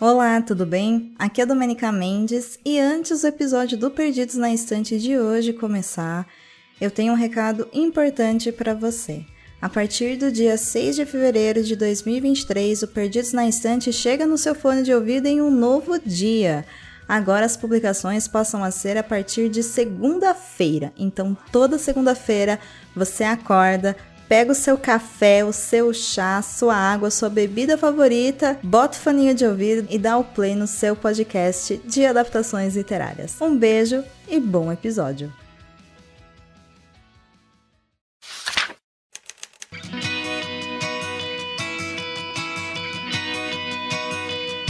Olá, tudo bem? Aqui é Domenica Mendes e antes do episódio do Perdidos na Estante de hoje começar, eu tenho um recado importante para você. A partir do dia 6 de fevereiro de 2023, o Perdidos na Estante chega no seu fone de ouvido em um novo dia. Agora as publicações passam a ser a partir de segunda-feira. Então, toda segunda-feira você acorda, pega o seu café, o seu chá, sua água, sua bebida favorita, bota o faninho de ouvido e dá o play no seu podcast de adaptações literárias. Um beijo e bom episódio.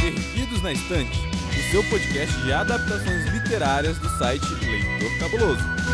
Perdidos na Estante, o seu podcast de adaptações literárias do site Leitor Cabuloso.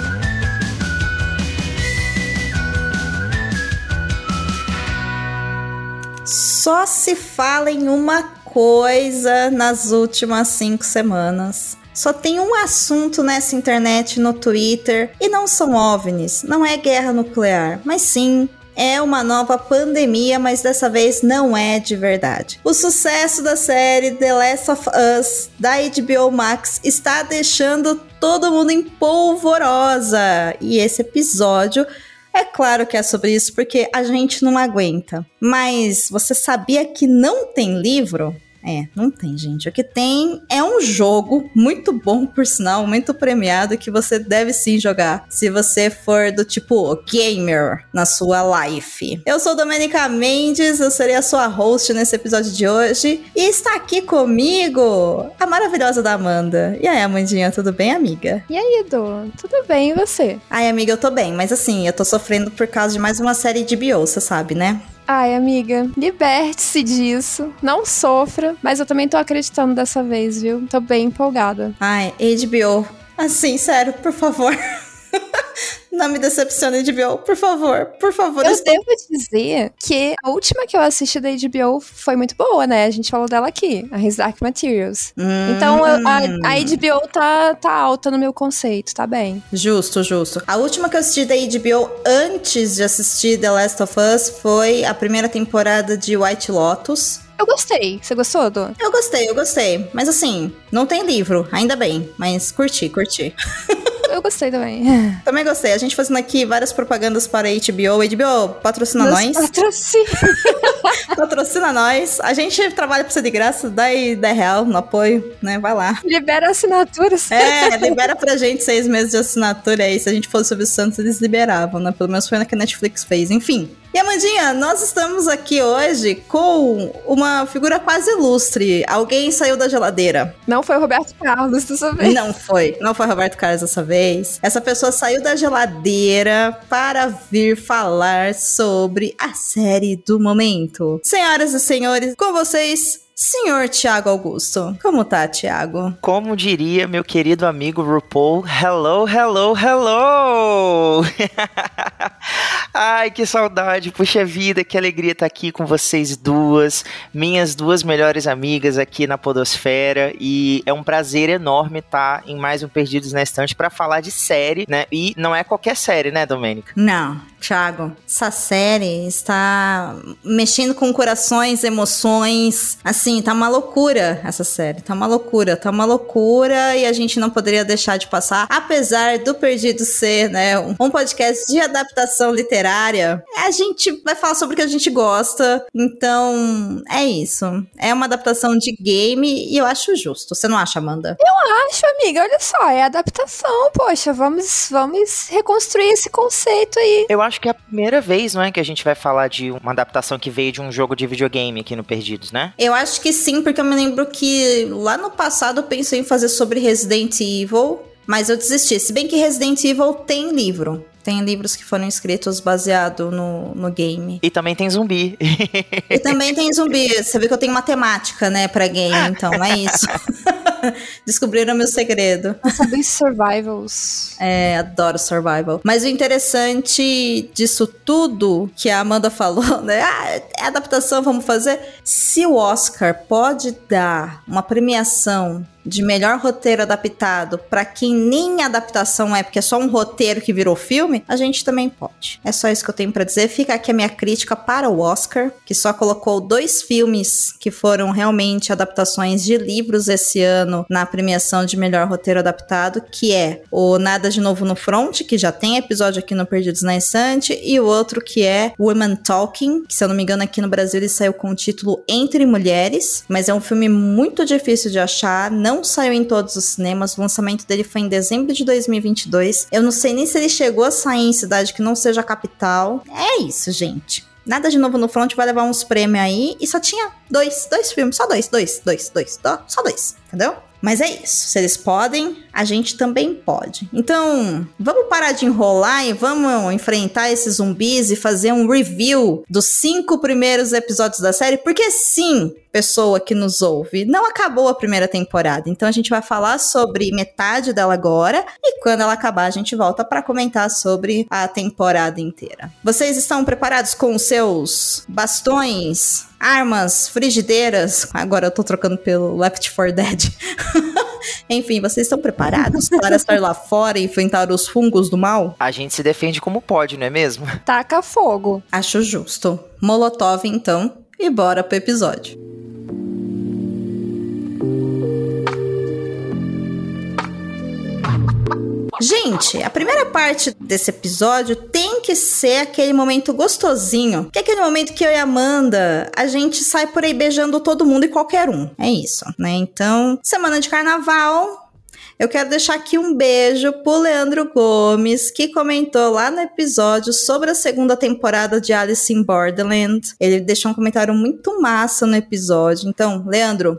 Só se fala em uma coisa nas últimas cinco semanas. Só tem um assunto nessa internet, no Twitter, e não são OVNIs, não é guerra nuclear, mas sim é uma nova pandemia, mas dessa vez não é de verdade. O sucesso da série The Last of Us da HBO Max está deixando todo mundo em polvorosa. E esse episódio é claro que é sobre isso, porque a gente não aguenta. Mas você sabia que não tem livro? É, não tem, gente. O que tem é um jogo muito bom, por sinal, muito premiado, que você deve sim jogar se você for do tipo gamer na sua life. Eu sou Domenica Mendes, eu serei a sua host nesse episódio de hoje. E está aqui comigo a maravilhosa da Amanda. E aí, Amandinha, tudo bem, amiga? E aí, Edu? Tudo bem, e você? Ai, amiga, eu tô bem, mas assim, eu tô sofrendo por causa de mais uma série de bio, você sabe, né? Ai, amiga, liberte-se disso. Não sofra, mas eu também tô acreditando dessa vez, viu? Tô bem empolgada. Ai, HBO. Assim, sério, por favor. Não me decepcione, HBO, por favor, por favor. Eu estou... devo dizer que a última que eu assisti da HBO foi muito boa, né? A gente falou dela aqui, a His Dark Materials. Hum. Então a, a, HBO tá, tá alta no meu conceito, tá bem. Justo, justo. A última que eu assisti da HBO antes de assistir The Last of Us foi a primeira temporada de White Lotus. Eu gostei. Você gostou, do? Eu gostei, eu gostei. Mas assim, não tem livro, ainda bem. Mas curti, curti. eu gostei também. Também gostei. A gente fazendo aqui várias propagandas para a HBO. HBO, patrocina Nos nós. Patrocina. patrocina nós. A gente trabalha pra você de graça, dá aí 10 real no apoio, né? Vai lá. Libera assinaturas. É, libera pra gente seis meses de assinatura aí. Se a gente fosse sobre o Santos, eles liberavam, né? Pelo menos foi na que a Netflix fez. Enfim. E Amandinha, nós estamos aqui hoje com uma figura quase ilustre. Alguém saiu da geladeira. Não foi o Roberto Carlos dessa vez. Não foi. Não foi Roberto Carlos dessa vez. Essa pessoa saiu da geladeira para vir falar sobre a série do momento. Senhoras e senhores, com vocês, Senhor Tiago Augusto, como tá, Tiago? Como diria meu querido amigo RuPaul, hello, hello, hello! Ai, que saudade, puxa vida, que alegria estar aqui com vocês duas, minhas duas melhores amigas aqui na Podosfera, e é um prazer enorme estar em mais um Perdidos na Estante para falar de série, né? E não é qualquer série, né, Domênica? Não, Thiago, essa série está mexendo com corações, emoções. Assim, tá uma loucura essa série. Tá uma loucura, tá uma loucura e a gente não poderia deixar de passar. Apesar do Perdido ser, né, um podcast de adaptação literária, a gente vai falar sobre o que a gente gosta. Então, é isso. É uma adaptação de game e eu acho justo. Você não acha, Amanda? Eu acho, amiga. Olha só, é adaptação. Poxa, vamos, vamos reconstruir esse conceito aí. Eu acho acho que é a primeira vez, não é, que a gente vai falar de uma adaptação que veio de um jogo de videogame aqui no Perdidos, né? Eu acho que sim, porque eu me lembro que lá no passado eu pensei em fazer sobre Resident Evil, mas eu desisti. Se bem que Resident Evil tem livro. Tem livros que foram escritos baseado no, no game. E também tem zumbi. e também tem zumbi. Você vê que eu tenho matemática, né, pra game, então é isso. Descobriram meu segredo. Zumbi survivals. É, adoro survival. Mas o interessante disso tudo que a Amanda falou, né? Ah, é adaptação, vamos fazer. Se o Oscar pode dar uma premiação de melhor roteiro adaptado para quem nem adaptação é, porque é só um roteiro que virou filme, a gente também pode. É só isso que eu tenho para dizer. Fica aqui a minha crítica para o Oscar, que só colocou dois filmes que foram realmente adaptações de livros esse ano na premiação de melhor roteiro adaptado, que é o Nada de Novo no Front, que já tem episódio aqui no Perdidos na Estante, e o outro que é Women Talking, que se eu não me engano aqui no Brasil ele saiu com o título Entre Mulheres, mas é um filme muito difícil de achar, não saiu em todos os cinemas, o lançamento dele foi em dezembro de 2022. Eu não sei nem se ele chegou a sair em cidade que não seja capital. É isso, gente. Nada de novo no front vai levar uns prêmios aí. E só tinha dois, dois filmes. Só dois, dois, dois, dois. Só dois, entendeu? Mas é isso. Se eles podem, a gente também pode. Então, vamos parar de enrolar e vamos enfrentar esses zumbis e fazer um review dos cinco primeiros episódios da série. Porque sim, pessoa que nos ouve, não acabou a primeira temporada. Então a gente vai falar sobre metade dela agora e quando ela acabar a gente volta para comentar sobre a temporada inteira. Vocês estão preparados com os seus bastões? Armas, frigideiras. Agora eu tô trocando pelo Left 4 Dead. Enfim, vocês estão preparados para estar lá fora e enfrentar os fungos do mal? A gente se defende como pode, não é mesmo? Taca fogo. Acho justo. Molotov, então, e bora pro episódio. Gente, a primeira parte desse episódio tem que ser aquele momento gostosinho, que é aquele momento que eu e a Amanda, a gente sai por aí beijando todo mundo e qualquer um. É isso, né? Então, semana de carnaval, eu quero deixar aqui um beijo pro Leandro Gomes, que comentou lá no episódio sobre a segunda temporada de Alice in Borderland. Ele deixou um comentário muito massa no episódio. Então, Leandro,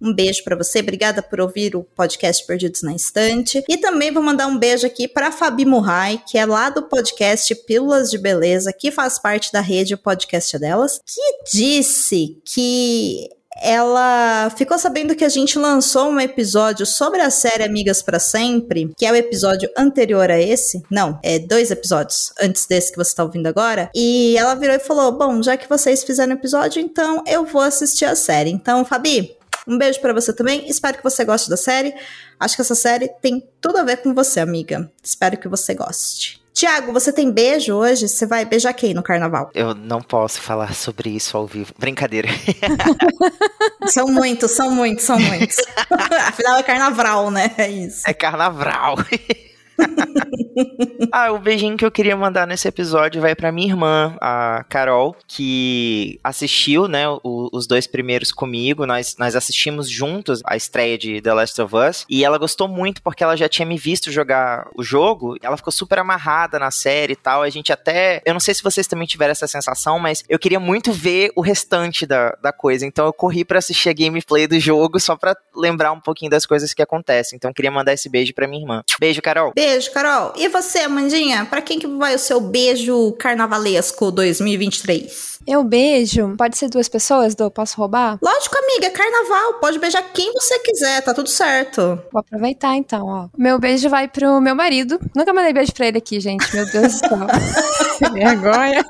um beijo para você, obrigada por ouvir o podcast Perdidos na Estante. E também vou mandar um beijo aqui para Fabi Murray, que é lá do podcast Pílulas de Beleza, que faz parte da rede o podcast delas, que disse que ela ficou sabendo que a gente lançou um episódio sobre a série Amigas para Sempre, que é o episódio anterior a esse. Não, é dois episódios antes desse que você tá ouvindo agora. E ela virou e falou: Bom, já que vocês fizeram o episódio, então eu vou assistir a série. Então, Fabi, um beijo para você também. Espero que você goste da série. Acho que essa série tem tudo a ver com você, amiga. Espero que você goste. Tiago, você tem beijo hoje? Você vai beijar quem no carnaval? Eu não posso falar sobre isso ao vivo. Brincadeira. são muitos, são muitos, são muitos. Afinal é carnaval, né? É isso. É carnaval. ah, o beijinho que eu queria mandar nesse episódio vai para minha irmã, a Carol, que assistiu, né, o, os dois primeiros comigo. Nós, nós assistimos juntos a estreia de The Last of Us e ela gostou muito porque ela já tinha me visto jogar o jogo. Ela ficou super amarrada na série e tal. A gente até, eu não sei se vocês também tiveram essa sensação, mas eu queria muito ver o restante da, da coisa. Então eu corri para assistir a gameplay do jogo só para lembrar um pouquinho das coisas que acontecem. Então eu queria mandar esse beijo para minha irmã. Beijo, Carol. Beijo. Beijo, Carol. E você, Amandinha? Para quem que vai o seu beijo carnavalesco 2023? Eu beijo. Pode ser duas pessoas, Do? Posso roubar? Lógico, amiga. É carnaval. Pode beijar quem você quiser. Tá tudo certo. Vou aproveitar, então, ó. Meu beijo vai pro meu marido. Nunca mandei beijo pra ele aqui, gente. Meu Deus do céu. vergonha.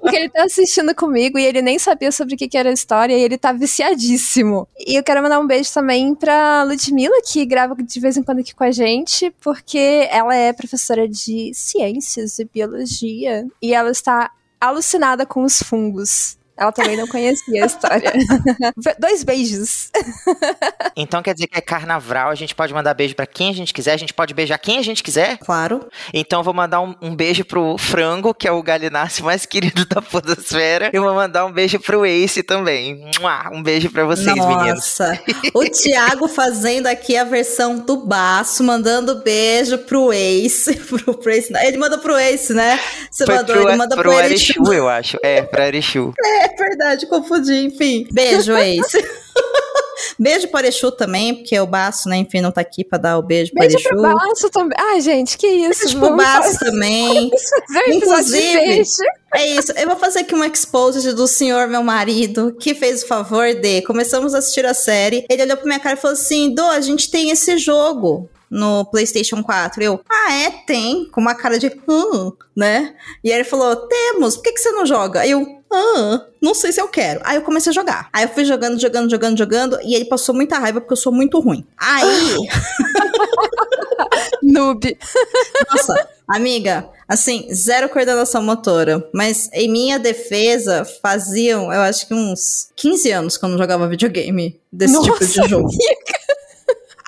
Porque ele tá assistindo comigo e ele nem sabia sobre o que, que era a história e ele tá viciadíssimo. E eu quero mandar um beijo também pra Ludmilla, que grava de vez em quando aqui com a gente, porque ela é professora de ciências e biologia e ela está alucinada com os fungos. Ela também não conhecia a história. Dois beijos. então quer dizer que é carnaval, a gente pode mandar beijo para quem a gente quiser, a gente pode beijar quem a gente quiser? Claro. Então vou mandar um, um beijo pro Frango, que é o galináceo mais querido da podosfera. E vou mandar um beijo pro Ace também. Um beijo para vocês, Nossa. meninos. Nossa. o Thiago fazendo aqui a versão do baço, mandando beijo pro Ace. Pro, pro Ace. Ele mandou pro Ace, né? Você Foi mandou, pro, ele mandou pro, pro Erechu, eu acho. É, pra Erechu. É, é verdade, confundi, enfim. Beijo, ex. Beijo para Exu também, porque o Baço, né, enfim, não tá aqui pra dar o beijo, beijo para Exu. Beijo pro Baço também. Ai, gente, que isso. Beijo pro Baço também. Inclusive, é isso. Eu vou fazer aqui um expose do senhor, meu marido, que fez o favor de... Começamos a assistir a série. Ele olhou pra minha cara e falou assim, Dô, a gente tem esse jogo no PlayStation 4. Eu, ah, é? Tem. Com uma cara de, hum, né? E aí ele falou, temos, por que, que você não joga? Eu, ah, não sei se eu quero. Aí eu comecei a jogar. Aí eu fui jogando, jogando, jogando, jogando, e ele passou muita raiva porque eu sou muito ruim. Aí. Noob. Nossa, amiga, assim, zero coordenação motora. Mas em minha defesa, faziam, eu acho que uns 15 anos que eu não jogava videogame desse Nossa, tipo de jogo. amiga.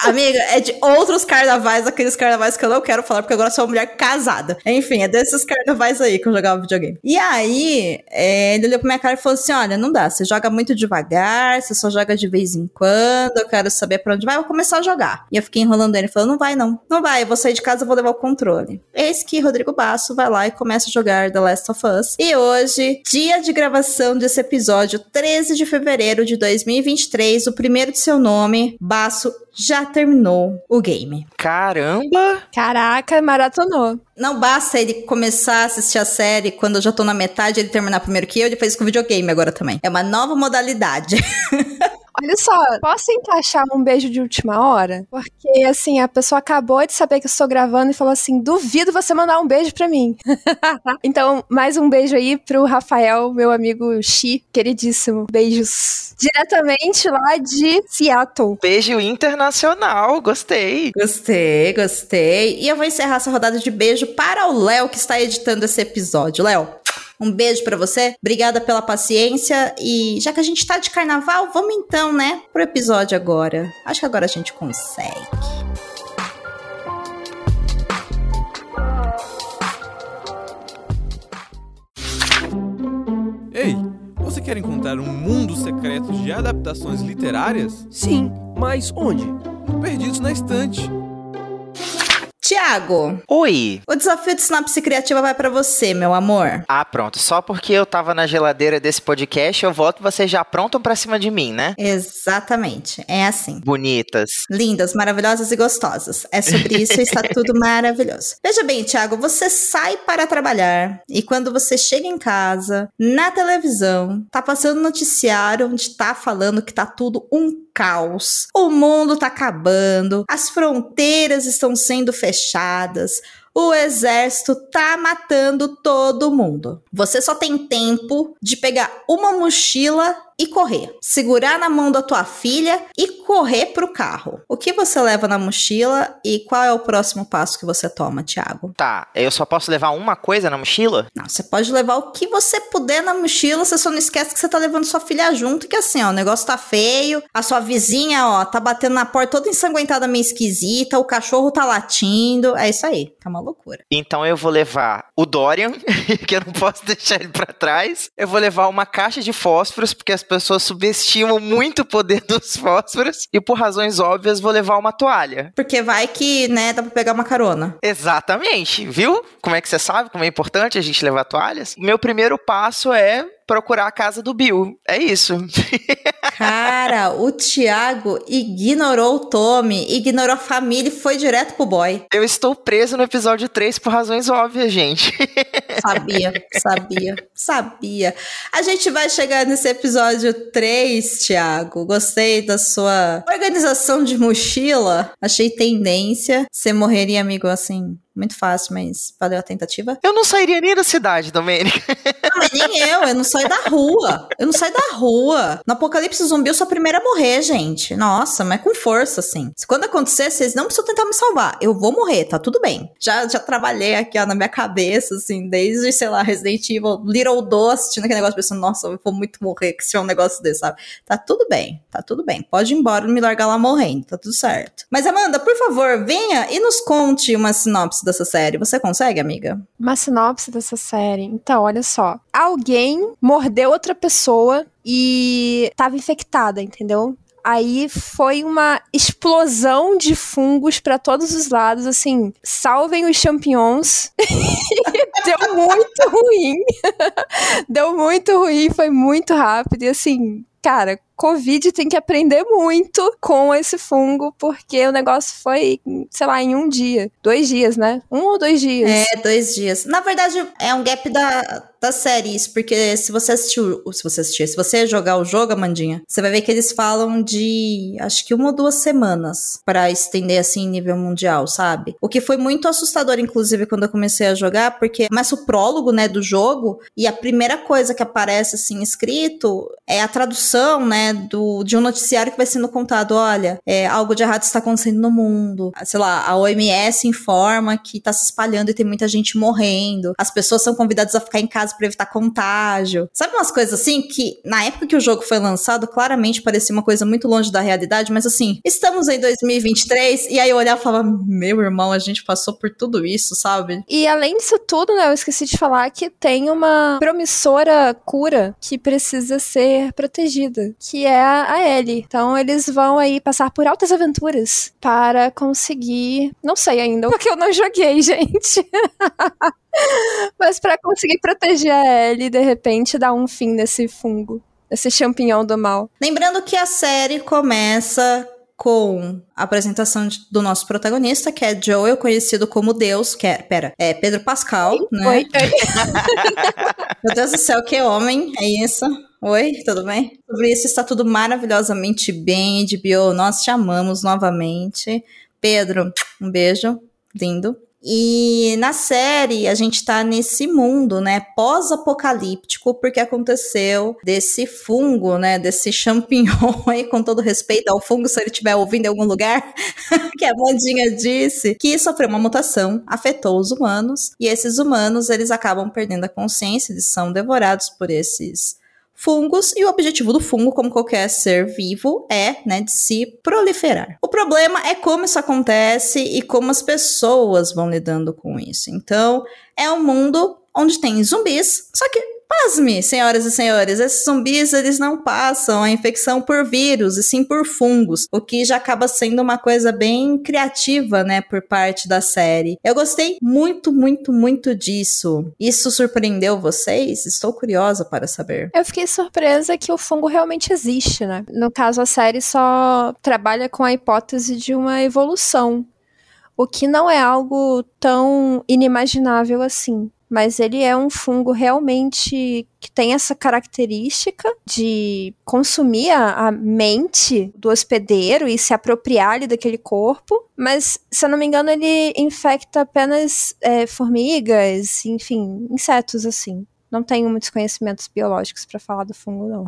Amiga, é de outros carnavais, aqueles carnavais que eu não quero falar, porque agora sou uma mulher casada. Enfim, é desses carnavais aí que eu jogava videogame. E aí, é, ele olhou pra minha cara e falou assim: olha, não dá, você joga muito devagar, você só joga de vez em quando, eu quero saber pra onde vai, eu vou começar a jogar. E eu fiquei enrolando ele, falou: não vai, não. Não vai, eu vou sair de casa, eu vou levar o controle. Eis que Rodrigo Basso vai lá e começa a jogar The Last of Us. E hoje, dia de gravação desse episódio, 13 de fevereiro de 2023, o primeiro de seu nome, Basso já terminou o game. Caramba! Caraca, maratonou. Não basta ele começar a assistir a série quando eu já tô na metade, ele terminar primeiro que eu, ele fez com videogame agora também. É uma nova modalidade. Olha só, posso encaixar um beijo de última hora? Porque, assim, a pessoa acabou de saber que eu estou gravando e falou assim: duvido você mandar um beijo pra mim. então, mais um beijo aí pro Rafael, meu amigo Xi, queridíssimo. Beijos. Diretamente lá de Seattle. Beijo internacional, gostei. Gostei, gostei. E eu vou encerrar essa rodada de beijo para o Léo que está editando esse episódio. Léo, um beijo para você. Obrigada pela paciência. E já que a gente tá de carnaval, vamos então, né, pro episódio agora. Acho que agora a gente consegue. Ei, você quer encontrar um mundo secreto de adaptações literárias? Sim, mas onde? No Perdidos na Estante. Tiago, Oi. o desafio de sinapse criativa vai para você, meu amor. Ah, pronto. Só porque eu tava na geladeira desse podcast, eu volto e vocês já aprontam pra cima de mim, né? Exatamente, é assim. Bonitas. Lindas, maravilhosas e gostosas. É sobre isso e está tudo maravilhoso. Veja bem, Tiago, você sai para trabalhar e quando você chega em casa, na televisão, tá passando um noticiário onde tá falando que tá tudo um caos. O mundo tá acabando, as fronteiras estão sendo fechadas. O exército tá matando todo mundo. Você só tem tempo de pegar uma mochila e correr. Segurar na mão da tua filha e correr pro carro. O que você leva na mochila e qual é o próximo passo que você toma, Thiago? Tá, eu só posso levar uma coisa na mochila? Não, você pode levar o que você puder na mochila, você só não esquece que você tá levando sua filha junto, que assim, ó, o negócio tá feio, a sua vizinha, ó, tá batendo na porta toda ensanguentada, meio esquisita, o cachorro tá latindo, é isso aí, tá uma loucura. Então eu vou levar o Dorian, que eu não posso deixar ele pra trás. Eu vou levar uma caixa de fósforos, porque as pessoas subestimam muito o poder dos fósforos. E por razões óbvias, vou levar uma toalha. Porque vai que, né, dá pra pegar uma carona. Exatamente, viu? Como é que você sabe como é importante a gente levar toalhas? Meu primeiro passo é procurar a casa do Bill. É isso. Cara, o Thiago ignorou o Tommy, ignorou a família e foi direto pro boy. Eu estou preso no episódio 3 por razões óbvias, gente. Sabia, sabia, sabia. A gente vai chegar nesse episódio 3, Thiago. Gostei da sua organização de mochila. Achei tendência. Você morreria, amigo, assim, muito fácil, mas valeu a tentativa. Eu não sairia nem da cidade, Domênica. Não, mas nem eu, eu não saio da rua. Eu não saio da rua. No apocalipse zumbi, eu sou a primeira a morrer, gente. Nossa, mas com força, assim. Se quando acontecer, vocês não precisam tentar me salvar. Eu vou morrer, tá tudo bem. Já, já trabalhei aqui, ó, na minha cabeça, assim, desde, sei lá, Resident Evil, Little Do, assistindo aquele negócio, pensando, nossa, eu vou muito morrer se tiver um negócio desse, sabe? Tá tudo bem, tá tudo bem. Pode ir embora, não me largar lá morrendo, tá tudo certo. Mas, Amanda, por favor, venha e nos conte uma sinopse dessa série. Você consegue, amiga? Uma sinopse dessa série. Então, olha só. Alguém mordeu outra pessoa e tava infectada, entendeu? Aí foi uma explosão de fungos pra todos os lados, assim, salvem os champignons. Deu muito ruim. Deu muito ruim, foi muito rápido e assim, cara, Covid tem que aprender muito com esse fungo, porque o negócio foi, sei lá, em um dia. Dois dias, né? Um ou dois dias. É, dois dias. Na verdade, é um gap da, das séries, porque se você assistiu, se você assistir, se você jogar o jogo, Amandinha, você vai ver que eles falam de acho que uma ou duas semanas para estender assim nível mundial, sabe? O que foi muito assustador, inclusive, quando eu comecei a jogar, porque começa o prólogo, né, do jogo, e a primeira coisa que aparece assim escrito é a tradução, né, do, de um noticiário que vai sendo contado, olha, é, algo de errado está acontecendo no mundo. Sei lá, a OMS informa que tá se espalhando e tem muita gente morrendo. As pessoas são convidadas a ficar em casa para evitar contágio. Sabe umas coisas assim que, na época que o jogo foi lançado, claramente parecia uma coisa muito longe da realidade, mas assim, estamos em 2023 e aí eu olhava e falava, meu irmão, a gente passou por tudo isso, sabe? E além disso tudo, né, eu esqueci de falar que tem uma promissora cura que precisa ser protegida, que é a Ellie. Então eles vão aí passar por altas aventuras para conseguir, não sei ainda, porque eu não joguei, gente. Mas para conseguir proteger a Ellie, de repente, dar um fim nesse fungo, nesse champignon do mal. Lembrando que a série começa com a apresentação de, do nosso protagonista, que é Joel, conhecido como Deus, que é, pera, é Pedro Pascal, Oi? né? Oi. Meu Deus do céu, que homem, é isso? Oi, tudo bem? Sobre isso está tudo maravilhosamente bem, HBO, nós te amamos novamente. Pedro, um beijo, lindo. E na série a gente tá nesse mundo, né, pós-apocalíptico, porque aconteceu desse fungo, né, desse champignon aí, com todo respeito ao fungo, se ele estiver ouvindo em algum lugar, que a Mandinha disse, que sofreu uma mutação, afetou os humanos, e esses humanos, eles acabam perdendo a consciência, eles são devorados por esses fungos e o objetivo do fungo, como qualquer ser vivo, é, né, de se proliferar. O problema é como isso acontece e como as pessoas vão lidando com isso. Então, é um mundo onde tem zumbis, só que Pasme, senhoras e senhores, esses zumbis eles não passam a infecção por vírus e sim por fungos, o que já acaba sendo uma coisa bem criativa, né, por parte da série. Eu gostei muito, muito, muito disso. Isso surpreendeu vocês? Estou curiosa para saber. Eu fiquei surpresa que o fungo realmente existe, né? No caso, a série só trabalha com a hipótese de uma evolução, o que não é algo tão inimaginável assim mas ele é um fungo realmente que tem essa característica de consumir a, a mente do hospedeiro e se apropriar ali daquele corpo, mas se eu não me engano ele infecta apenas é, formigas, enfim, insetos assim. Não tenho muitos conhecimentos biológicos para falar do fungo, não.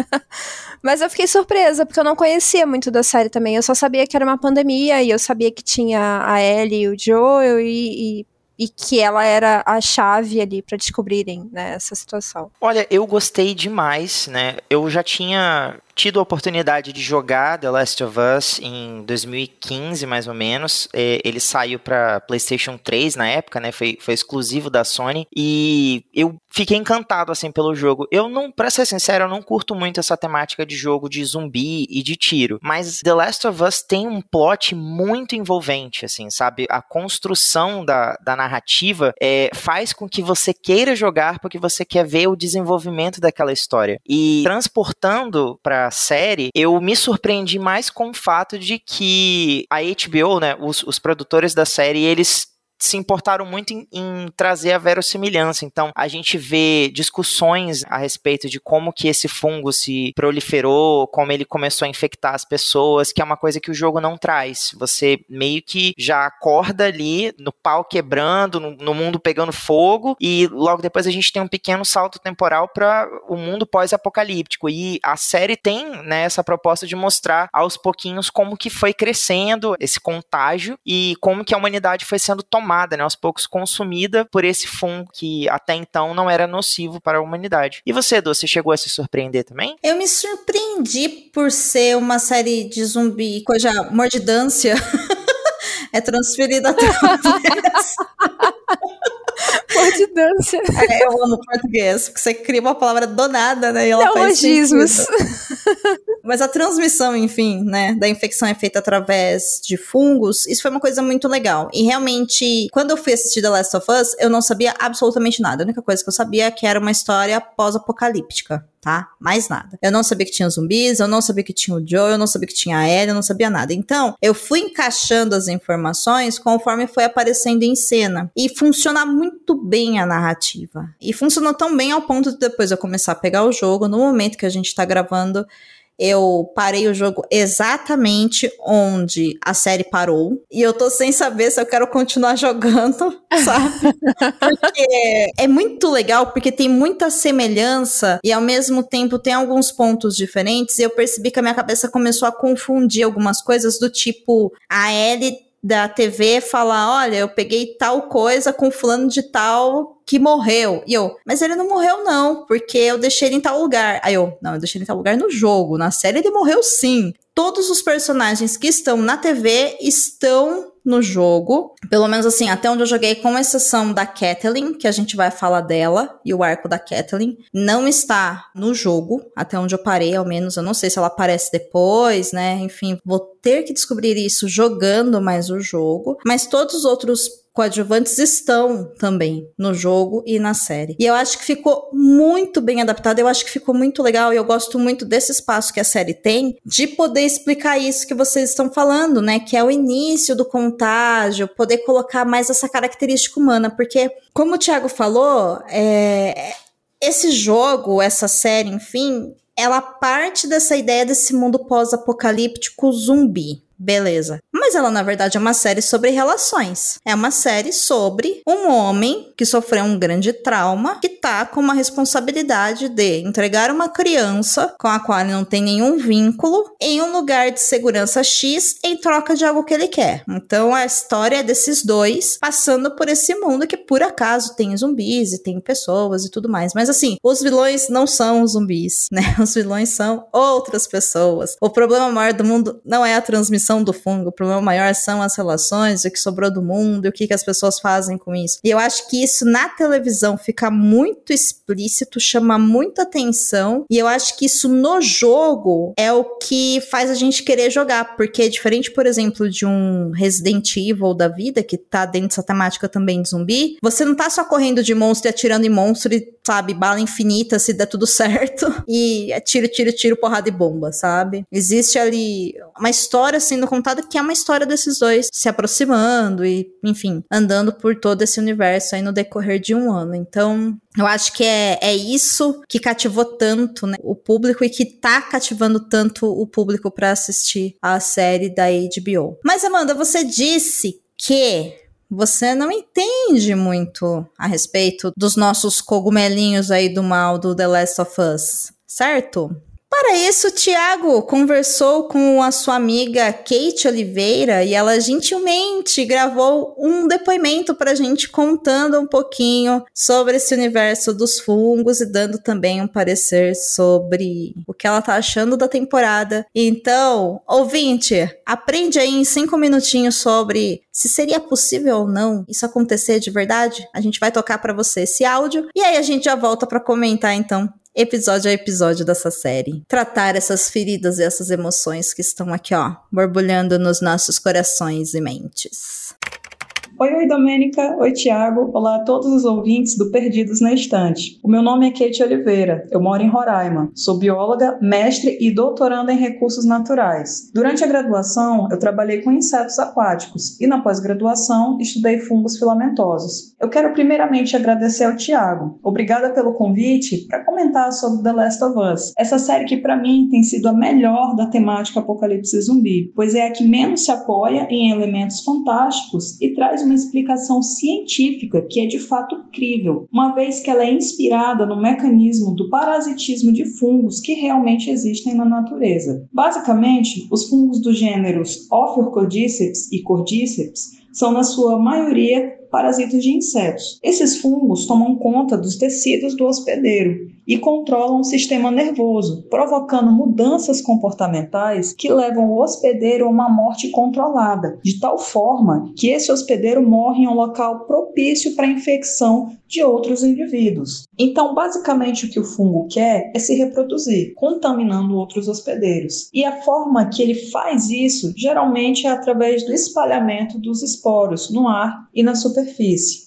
Mas eu fiquei surpresa, porque eu não conhecia muito da série também. Eu só sabia que era uma pandemia e eu sabia que tinha a Ellie e o Joel e, e e que ela era a chave ali para descobrirem né, essa situação. Olha, eu gostei demais, né? Eu já tinha tido a oportunidade de jogar The Last of Us em 2015, mais ou menos. É, ele saiu para PlayStation 3 na época, né? Foi, foi exclusivo da Sony. E eu fiquei encantado, assim, pelo jogo. Eu não, pra ser sincero, eu não curto muito essa temática de jogo de zumbi e de tiro. Mas The Last of Us tem um plot muito envolvente, assim, sabe? A construção da, da narrativa é, faz com que você queira jogar porque você quer ver o desenvolvimento daquela história. E transportando para série, eu me surpreendi mais com o fato de que a HBO, né, os, os produtores da série, eles se importaram muito em, em, trazer a verossimilhança. Então, a gente vê discussões a respeito de como que esse fungo se proliferou, como ele começou a infectar as pessoas, que é uma coisa que o jogo não traz. Você meio que já acorda ali no pau quebrando, no, no mundo pegando fogo, e logo depois a gente tem um pequeno salto temporal para o mundo pós-apocalíptico. E a série tem né, essa proposta de mostrar aos pouquinhos como que foi crescendo esse contágio e como que a humanidade foi sendo tomada tomada, né, aos poucos consumida por esse fungo que até então não era nocivo para a humanidade. E você, Edu, você chegou a se surpreender também? Eu me surpreendi por ser uma série de zumbi cuja mordidância é transferida até Mordidância. É, eu amo português, porque você cria uma palavra do nada, né? E ela Neologismos. Mas a transmissão, enfim, né, da infecção é feita através de fungos. Isso foi uma coisa muito legal. E realmente, quando eu fui assistir The Last of Us, eu não sabia absolutamente nada. A única coisa que eu sabia é que era uma história pós-apocalíptica tá? Mais nada. Eu não sabia que tinha zumbis, eu não sabia que tinha o Joe, eu não sabia que tinha a Ellie, eu não sabia nada. Então, eu fui encaixando as informações conforme foi aparecendo em cena. E funciona muito bem a narrativa. E funcionou tão bem ao ponto de depois eu começar a pegar o jogo, no momento que a gente tá gravando, eu parei o jogo exatamente onde a série parou. E eu tô sem saber se eu quero continuar jogando, sabe? porque é muito legal, porque tem muita semelhança e ao mesmo tempo tem alguns pontos diferentes. E eu percebi que a minha cabeça começou a confundir algumas coisas do tipo: a Ellie da TV falar: olha, eu peguei tal coisa com fulano de tal que morreu. E eu, mas ele não morreu, não, porque eu deixei ele em tal lugar. Aí eu, não, eu deixei ele em tal lugar no jogo. Na série ele morreu sim. Todos os personagens que estão na TV estão no jogo. Pelo menos assim, até onde eu joguei, com exceção da Kathleen, que a gente vai falar dela, e o arco da Kathleen, não está no jogo, até onde eu parei, ao menos. Eu não sei se ela aparece depois, né? Enfim, vou ter que descobrir isso jogando mais o jogo. Mas todos os outros coadjuvantes estão também no jogo e na série. E eu acho que ficou muito bem adaptado, eu acho que ficou muito legal e eu gosto muito desse espaço que a série tem de poder explicar isso que vocês estão falando, né? Que é o início do contágio, poder colocar mais essa característica humana, porque, como o Thiago falou, é, esse jogo, essa série, enfim, ela parte dessa ideia desse mundo pós-apocalíptico zumbi. Beleza. Mas ela, na verdade, é uma série sobre relações. É uma série sobre um homem que sofreu um grande trauma, que tá com uma responsabilidade de entregar uma criança com a qual ele não tem nenhum vínculo em um lugar de segurança X em troca de algo que ele quer. Então a história é desses dois passando por esse mundo que por acaso tem zumbis e tem pessoas e tudo mais. Mas assim, os vilões não são zumbis, né? Os vilões são outras pessoas. O problema maior do mundo não é a transmissão do fungo. O problema maior são as relações, o que sobrou do mundo, o que, que as pessoas fazem com isso. E eu acho que isso na televisão fica muito explícito, chama muita atenção. E eu acho que isso no jogo é o que faz a gente querer jogar. Porque é diferente, por exemplo, de um Resident Evil da vida, que tá dentro dessa temática também de zumbi, você não tá só correndo de monstro e atirando em monstro e, sabe, bala infinita se der tudo certo. E é tiro, tiro, tiro, porrada e bomba, sabe? Existe ali uma história sendo sendo contada que é uma história desses dois se aproximando e, enfim, andando por todo esse universo aí no decorrer de um ano. Então, eu acho que é, é isso que cativou tanto né, o público e que tá cativando tanto o público para assistir a série da HBO. Mas, Amanda, você disse que você não entende muito a respeito dos nossos cogumelinhos aí do mal do The Last of Us, certo? Para isso, Tiago conversou com a sua amiga Kate Oliveira e ela gentilmente gravou um depoimento para a gente contando um pouquinho sobre esse universo dos fungos e dando também um parecer sobre o que ela tá achando da temporada. Então, ouvinte, aprende aí em cinco minutinhos sobre se seria possível ou não isso acontecer de verdade. A gente vai tocar para você esse áudio e aí a gente já volta para comentar então episódio a episódio dessa série. Tratar essas feridas e essas emoções que estão aqui, ó, borbulhando nos nossos corações e mentes. Oi, oi, Domênica. Oi, Tiago. Olá a todos os ouvintes do Perdidos na Estante. O meu nome é Kate Oliveira. Eu moro em Roraima. Sou bióloga, mestre e doutoranda em recursos naturais. Durante a graduação, eu trabalhei com insetos aquáticos e na pós-graduação estudei fungos filamentosos. Eu quero primeiramente agradecer ao Tiago. Obrigada pelo convite para comentar sobre The Last of Us. Essa série que para mim tem sido a melhor da temática apocalipse zumbi, pois é a que menos se apoia em elementos fantásticos e traz uma explicação científica que é de fato crível, uma vez que ela é inspirada no mecanismo do parasitismo de fungos que realmente existem na natureza. Basicamente, os fungos dos gêneros Ophiocordyceps e Cordyceps são, na sua maioria, parasitas de insetos. Esses fungos tomam conta dos tecidos do hospedeiro e controlam o sistema nervoso, provocando mudanças comportamentais que levam o hospedeiro a uma morte controlada, de tal forma que esse hospedeiro morre em um local propício para a infecção de outros indivíduos. Então, basicamente, o que o fungo quer é se reproduzir, contaminando outros hospedeiros. E a forma que ele faz isso geralmente é através do espalhamento dos esporos no ar e na superfície.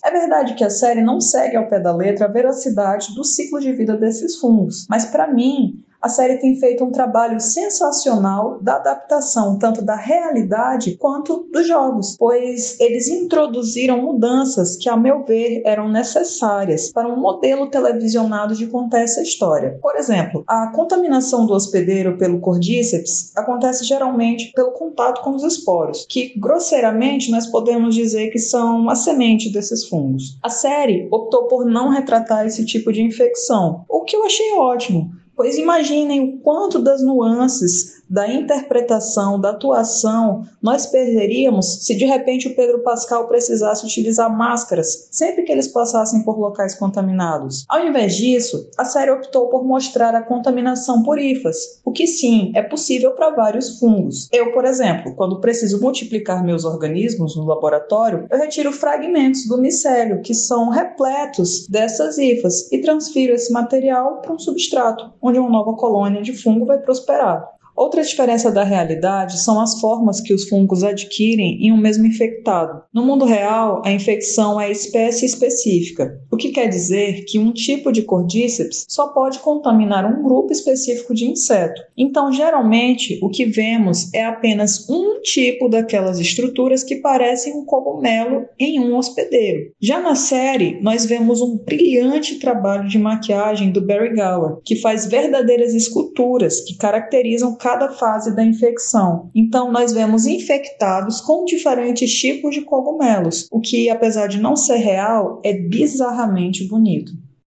É verdade que a série não segue ao pé da letra a veracidade do ciclo de vida desses fungos, mas para mim a série tem feito um trabalho sensacional da adaptação tanto da realidade quanto dos jogos, pois eles introduziram mudanças que, a meu ver, eram necessárias para um modelo televisionado de contar essa história. Por exemplo, a contaminação do hospedeiro pelo Cordyceps acontece geralmente pelo contato com os esporos, que grosseiramente nós podemos dizer que são a semente desses fungos. A série optou por não retratar esse tipo de infecção, o que eu achei ótimo Pois imaginem o quanto das nuances da interpretação, da atuação, nós perderíamos se de repente o Pedro Pascal precisasse utilizar máscaras sempre que eles passassem por locais contaminados. Ao invés disso, a série optou por mostrar a contaminação por hifas, o que sim é possível para vários fungos. Eu, por exemplo, quando preciso multiplicar meus organismos no laboratório, eu retiro fragmentos do micélio que são repletos dessas hifas e transfiro esse material para um substrato, onde uma nova colônia de fungo vai prosperar. Outra diferença da realidade são as formas que os fungos adquirem em um mesmo infectado. No mundo real, a infecção é espécie específica, o que quer dizer que um tipo de cordíceps só pode contaminar um grupo específico de inseto. Então, geralmente, o que vemos é apenas um tipo daquelas estruturas que parecem um cogumelo em um hospedeiro. Já na série, nós vemos um brilhante trabalho de maquiagem do Barry Gower, que faz verdadeiras esculturas que caracterizam cada fase da infecção. Então, nós vemos infectados com diferentes tipos de cogumelos, o que, apesar de não ser real, é bizarramente bonito.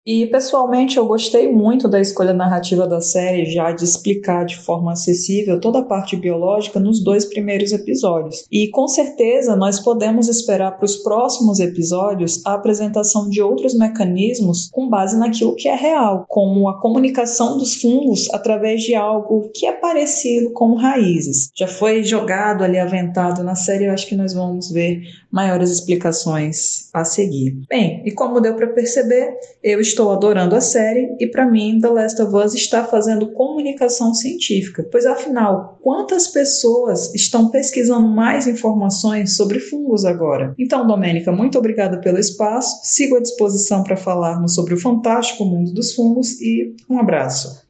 E pessoalmente eu gostei muito da escolha narrativa da série, já de explicar de forma acessível toda a parte biológica nos dois primeiros episódios. E com certeza nós podemos esperar para os próximos episódios a apresentação de outros mecanismos com base naquilo que é real, como a comunicação dos fungos através de algo que é parecido com raízes. Já foi jogado ali, aventado na série, eu acho que nós vamos ver maiores explicações a seguir. Bem, e como deu para perceber, eu estou adorando a série e para mim The Last of Us está fazendo comunicação científica, pois afinal, quantas pessoas estão pesquisando mais informações sobre fungos agora? Então, Domênica, muito obrigada pelo espaço. Sigo à disposição para falarmos sobre o fantástico mundo dos fungos e um abraço.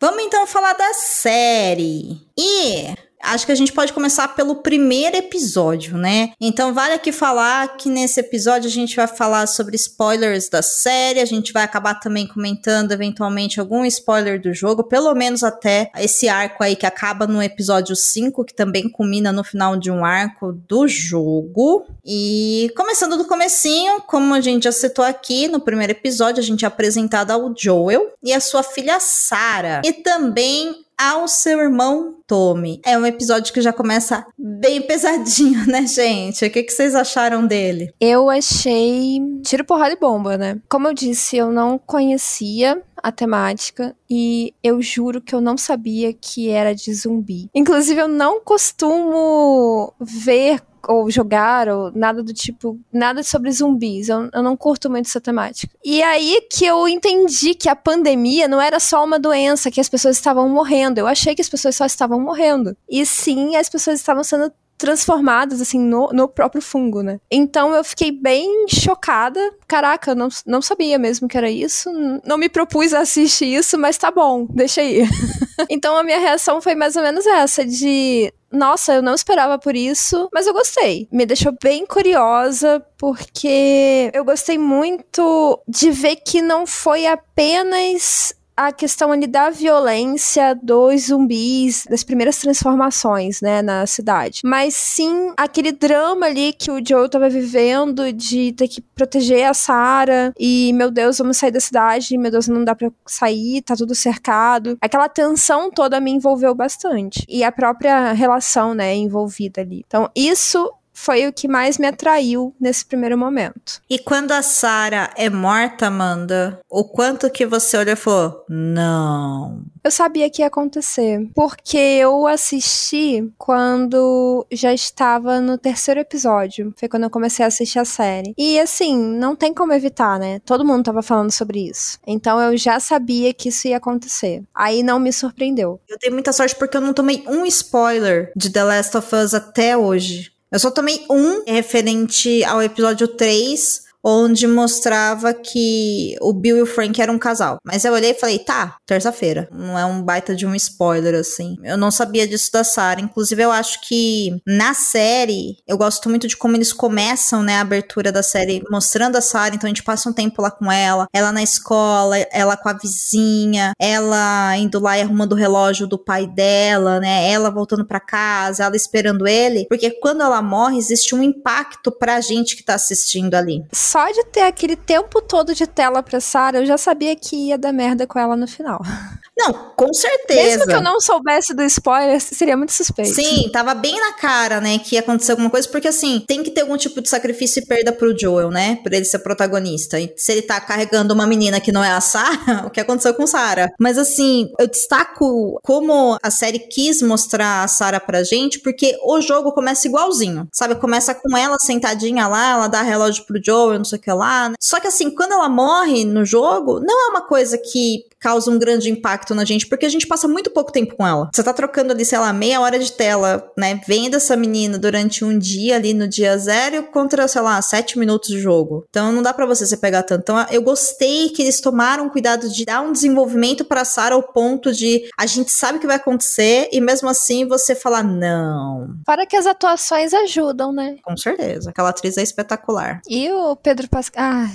Vamos então falar da série. E Acho que a gente pode começar pelo primeiro episódio, né? Então vale aqui falar que nesse episódio a gente vai falar sobre spoilers da série, a gente vai acabar também comentando eventualmente algum spoiler do jogo, pelo menos até esse arco aí que acaba no episódio 5, que também culmina no final de um arco do jogo. E começando do comecinho, como a gente já citou aqui no primeiro episódio, a gente é apresentado ao Joel e a sua filha Sarah. E também ao seu irmão Tommy. É um episódio que já começa bem pesadinho, né, gente? O que, que vocês acharam dele? Eu achei tiro, porrada e bomba, né? Como eu disse, eu não conhecia a temática e eu juro que eu não sabia que era de zumbi. Inclusive, eu não costumo ver ou jogar, ou nada do tipo, nada sobre zumbis. Eu, eu não curto muito essa temática. E aí que eu entendi que a pandemia não era só uma doença, que as pessoas estavam morrendo. Eu achei que as pessoas só estavam morrendo. E sim, as pessoas estavam sendo transformadas, assim, no, no próprio fungo, né? Então eu fiquei bem chocada. Caraca, não, não sabia mesmo que era isso. Não me propus a assistir isso, mas tá bom, deixa aí. então a minha reação foi mais ou menos essa, de nossa, eu não esperava por isso, mas eu gostei. Me deixou bem curiosa, porque eu gostei muito de ver que não foi apenas a questão ali da violência dos zumbis, das primeiras transformações, né, na cidade. Mas sim aquele drama ali que o Joe tava vivendo de ter que proteger a Sarah e, meu Deus, vamos sair da cidade, meu Deus, não dá pra sair, tá tudo cercado. Aquela tensão toda me envolveu bastante. E a própria relação, né, envolvida ali. Então, isso foi o que mais me atraiu nesse primeiro momento. E quando a Sarah é morta, Amanda, o quanto que você olhou e falou: não. Eu sabia que ia acontecer, porque eu assisti quando já estava no terceiro episódio. Foi quando eu comecei a assistir a série. E assim, não tem como evitar, né? Todo mundo tava falando sobre isso. Então eu já sabia que isso ia acontecer. Aí não me surpreendeu. Eu tenho muita sorte porque eu não tomei um spoiler de The Last of Us até hoje. Eu só tomei um referente ao episódio 3, onde mostrava que o Bill e o Frank eram um casal. Mas eu olhei e falei, tá, terça-feira. Não é um baita de um spoiler, assim. Eu não sabia disso da Sarah. Inclusive, eu acho que na série, eu gosto muito de como eles começam, né, a abertura da série mostrando a Sarah. Então a gente passa um tempo lá com ela, ela na escola, ela com a vizinha, ela indo lá e arrumando o relógio do pai dela, né, ela voltando para casa, ela esperando ele. Porque quando ela morre, existe um impacto pra gente que tá assistindo ali só de ter aquele tempo todo de tela pra Sarah, eu já sabia que ia dar merda com ela no final. Não, com certeza. Mesmo que eu não soubesse do spoiler, seria muito suspeito. Sim, tava bem na cara, né, que ia acontecer alguma coisa, porque assim, tem que ter algum tipo de sacrifício e perda pro Joel, né, pra ele ser protagonista. E se ele tá carregando uma menina que não é a Sarah, o que aconteceu com Sarah? Mas assim, eu destaco como a série quis mostrar a Sarah pra gente, porque o jogo começa igualzinho, sabe? Começa com ela sentadinha lá, ela dá relógio pro Joel, sei o que lá. Né? Só que assim, quando ela morre no jogo, não é uma coisa que causa um grande impacto na gente, porque a gente passa muito pouco tempo com ela. Você tá trocando ali, sei lá, meia hora de tela, né? Vendo essa menina durante um dia ali no dia zero contra, sei lá, sete minutos de jogo. Então não dá para você se pegar tanto. Então eu gostei que eles tomaram cuidado de dar um desenvolvimento pra Sarah ao ponto de a gente sabe o que vai acontecer e mesmo assim você falar não. Para que as atuações ajudam, né? Com certeza. Aquela atriz é espetacular. E o Pedro Pascal. Ah,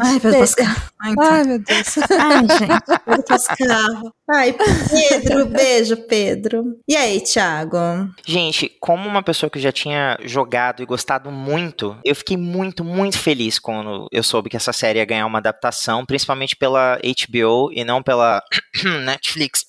Ai, Pedro Pascal. Ai, então. Ai, meu Deus. Ai, gente, Pedro Pascal. Ai, Pedro, beijo, Pedro. E aí, Thiago? Gente, como uma pessoa que já tinha jogado e gostado muito, eu fiquei muito, muito feliz quando eu soube que essa série ia ganhar uma adaptação, principalmente pela HBO e não pela Netflix.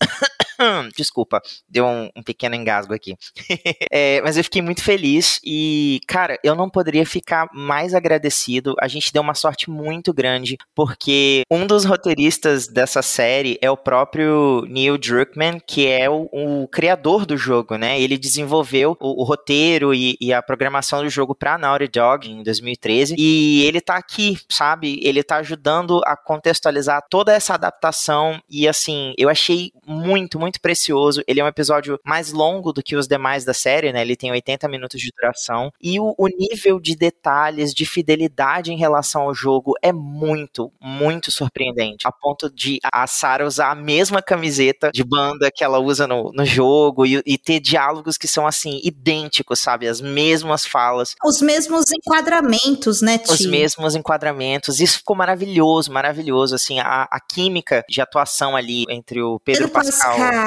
Desculpa, deu um, um, pequeno engasgo aqui. é, mas eu fiquei muito feliz e, cara, eu não poderia ficar mais agradecido. A gente deu uma sorte muito grande, porque um dos roteiristas dessa série é o próprio Neil Druckmann, que é o, o criador do jogo, né? Ele desenvolveu o, o roteiro e, e, a programação do jogo pra Naughty Dog em 2013. E ele tá aqui, sabe? Ele tá ajudando a contextualizar toda essa adaptação. E assim, eu achei muito, muito muito precioso. Ele é um episódio mais longo do que os demais da série, né? Ele tem 80 minutos de duração. E o, o nível de detalhes, de fidelidade em relação ao jogo é muito, muito surpreendente. A ponto de a Sarah usar a mesma camiseta de banda que ela usa no, no jogo e, e ter diálogos que são, assim, idênticos, sabe? As mesmas falas. Os mesmos enquadramentos, né, Ti? Os mesmos enquadramentos. Isso ficou maravilhoso, maravilhoso. Assim, a, a química de atuação ali entre o Pedro, Pedro Pascal, Pascal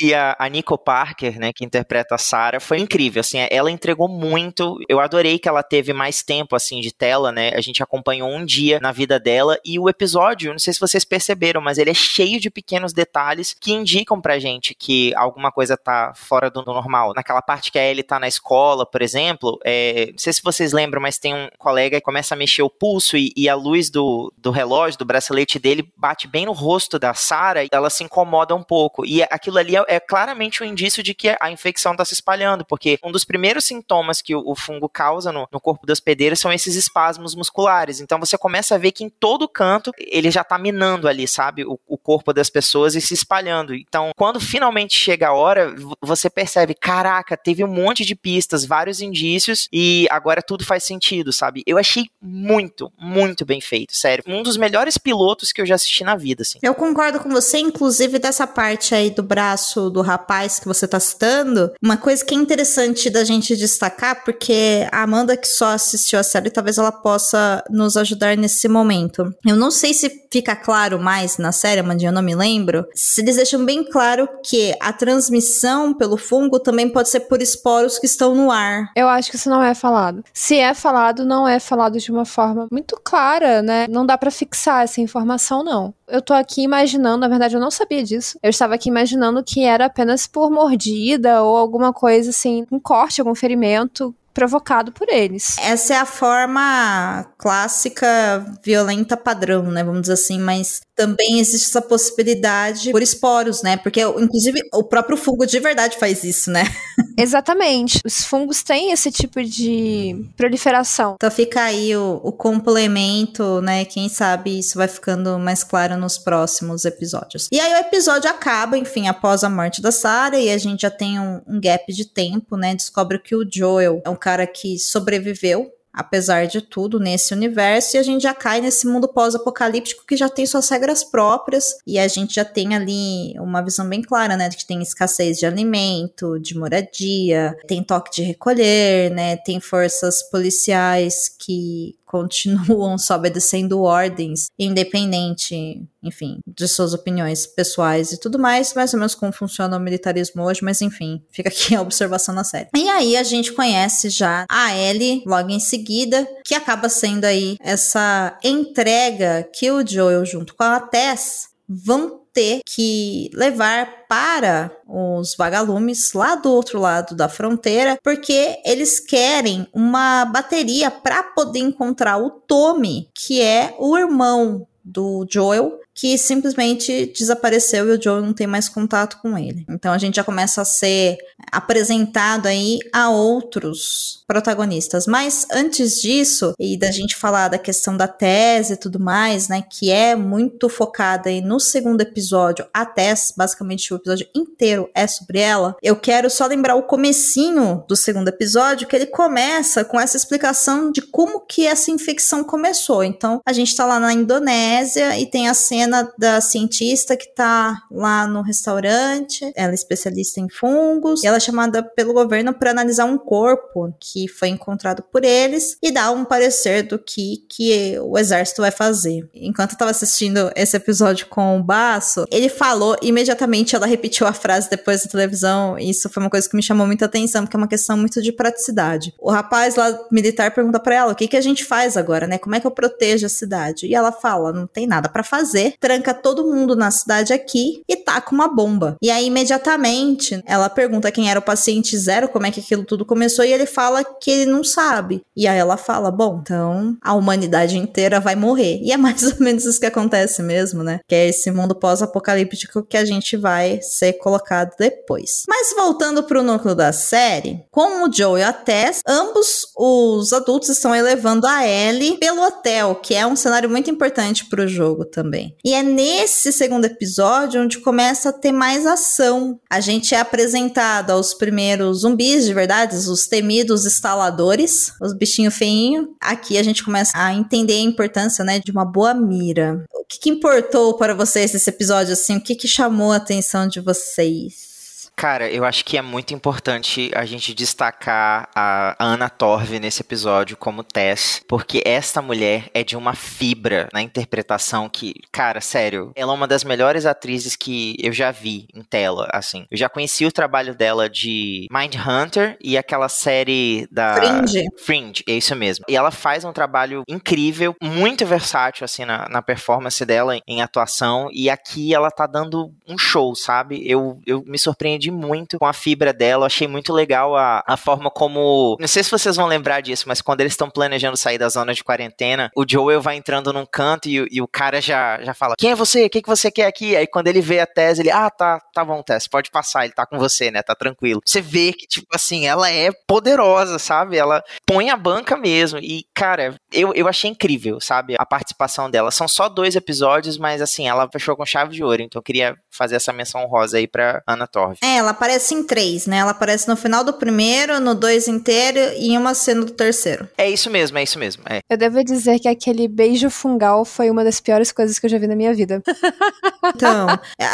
e a, a Nico Parker, né, que interpreta a Sarah, foi incrível, assim, ela entregou muito, eu adorei que ela teve mais tempo, assim, de tela, né, a gente acompanhou um dia na vida dela, e o episódio, não sei se vocês perceberam, mas ele é cheio de pequenos detalhes que indicam pra gente que alguma coisa tá fora do normal. Naquela parte que a Ellie tá na escola, por exemplo, é, não sei se vocês lembram, mas tem um colega que começa a mexer o pulso e, e a luz do, do relógio, do bracelete dele, bate bem no rosto da Sarah, ela se incomoda um pouco. E aquilo ali é, é claramente um indício de que a infecção está se espalhando, porque um dos primeiros sintomas que o, o fungo causa no, no, corpo das hospedeiras são esses espasmos musculares. Então você começa a ver que em todo canto ele já está minando ali, sabe, o, o corpo das pessoas e se espalhando. Então, quando finalmente chega a hora, você percebe, caraca, teve um monte de pistas, vários indícios e agora tudo faz sentido, sabe? Eu achei muito, muito bem feito, sério. Um dos melhores pilotos que eu já assisti na vida, assim. Eu concordo concordo com você, inclusive dessa parte aí do braço do rapaz que você tá citando. Uma coisa que é interessante da gente destacar, porque a Amanda que só assistiu a série, talvez ela possa nos ajudar nesse momento. Eu não sei se fica claro mais na série, Amandinha, eu não me lembro, eles deixam bem claro que a transmissão pelo fungo também pode ser por esporos que estão no ar. Eu acho que isso não é falado. Se é falado, não é falado de uma forma muito clara, né? Não dá para fixar essa informação, não. Eu tô aqui imaginando, na verdade eu não sabia disso. Eu estava aqui imaginando que era apenas por mordida ou alguma coisa assim, um corte, algum ferimento provocado por eles. Essa é a forma clássica violenta padrão, né? Vamos dizer assim, mas também existe essa possibilidade por esporos, né? Porque, inclusive, o próprio fungo de verdade faz isso, né? Exatamente. Os fungos têm esse tipo de proliferação. Então fica aí o, o complemento, né? Quem sabe isso vai ficando mais claro nos próximos episódios. E aí o episódio acaba, enfim, após a morte da Sarah, e a gente já tem um, um gap de tempo, né? Descobre que o Joel é um cara que sobreviveu apesar de tudo, nesse universo, e a gente já cai nesse mundo pós-apocalíptico que já tem suas regras próprias, e a gente já tem ali uma visão bem clara, né, de que tem escassez de alimento, de moradia, tem toque de recolher, né, tem forças policiais que continuam só obedecendo ordens, independente, enfim, de suas opiniões pessoais e tudo mais, mais ou menos como funciona o militarismo hoje, mas enfim, fica aqui a observação na série. E aí a gente conhece já a Ellie logo em seguida, que acaba sendo aí essa entrega que o Joel junto com a Tess vão ter que levar para os vagalumes lá do outro lado da fronteira, porque eles querem uma bateria para poder encontrar o Tommy, que é o irmão do Joel, que simplesmente desapareceu e o Joe não tem mais contato com ele. Então a gente já começa a ser apresentado aí a outros protagonistas. Mas antes disso, e da gente falar da questão da tese e tudo mais, né, que é muito focada aí no segundo episódio, a tese, basicamente o episódio inteiro é sobre ela, eu quero só lembrar o comecinho do segundo episódio, que ele começa com essa explicação de como que essa infecção começou. Então, a gente tá lá na Indonésia e tem a cena cena da cientista que tá lá no restaurante, ela é especialista em fungos, e ela é chamada pelo governo para analisar um corpo que foi encontrado por eles e dar um parecer do que, que o exército vai fazer. Enquanto eu tava assistindo esse episódio com o Baço, ele falou imediatamente, ela repetiu a frase depois da televisão, e isso foi uma coisa que me chamou muita atenção, porque é uma questão muito de praticidade. O rapaz lá militar pergunta para ela: o que, que a gente faz agora, né? Como é que eu protejo a cidade? E ela fala: não tem nada para fazer, tranca todo mundo na cidade aqui e taca uma bomba. E aí, imediatamente, ela pergunta quem era o paciente zero, como é que aquilo tudo começou, e ele fala que ele não sabe. E aí ela fala: bom, então a humanidade inteira vai morrer. E é mais ou menos isso que acontece mesmo, né? Que é esse mundo pós-apocalíptico que a gente vai ser colocado depois. Mas voltando pro núcleo da série, com o Joe e a Tess, ambos os adultos estão elevando a Ellie pelo hotel, que é um cenário muito importante pro jogo também. E é nesse segundo episódio onde começa a ter mais ação. A gente é apresentado aos primeiros zumbis de verdade, os temidos instaladores, os bichinhos feinhos. Aqui a gente começa a entender a importância, né, de uma boa mira. O que, que importou para vocês nesse episódio assim? O que, que chamou a atenção de vocês? Cara, eu acho que é muito importante a gente destacar a Anna Torv nesse episódio como Tess, porque esta mulher é de uma fibra na interpretação que, cara, sério, ela é uma das melhores atrizes que eu já vi em tela, assim. Eu já conheci o trabalho dela de Mindhunter e aquela série da Fringe. Fringe, é isso mesmo. E ela faz um trabalho incrível, muito versátil, assim, na, na performance dela em atuação, e aqui ela tá dando um show, sabe? Eu, eu me surpreendi aprendi muito com a fibra dela. achei muito legal a, a forma como. Não sei se vocês vão lembrar disso, mas quando eles estão planejando sair da zona de quarentena, o Joel vai entrando num canto e, e o cara já, já fala: Quem é você? O que, que você quer aqui? Aí quando ele vê a Tess, ele: Ah, tá, tá bom, Tess, pode passar, ele tá com você, né? Tá tranquilo. Você vê que, tipo assim, ela é poderosa, sabe? Ela põe a banca mesmo. E, cara, eu, eu achei incrível, sabe? A participação dela. São só dois episódios, mas assim, ela fechou com chave de ouro. Então eu queria fazer essa menção rosa aí pra Ana Torv. É, é, ela aparece em três, né? Ela aparece no final do primeiro, no dois inteiro e em uma cena do terceiro. É isso mesmo, é isso mesmo. É. Eu devo dizer que aquele beijo fungal foi uma das piores coisas que eu já vi na minha vida. Então,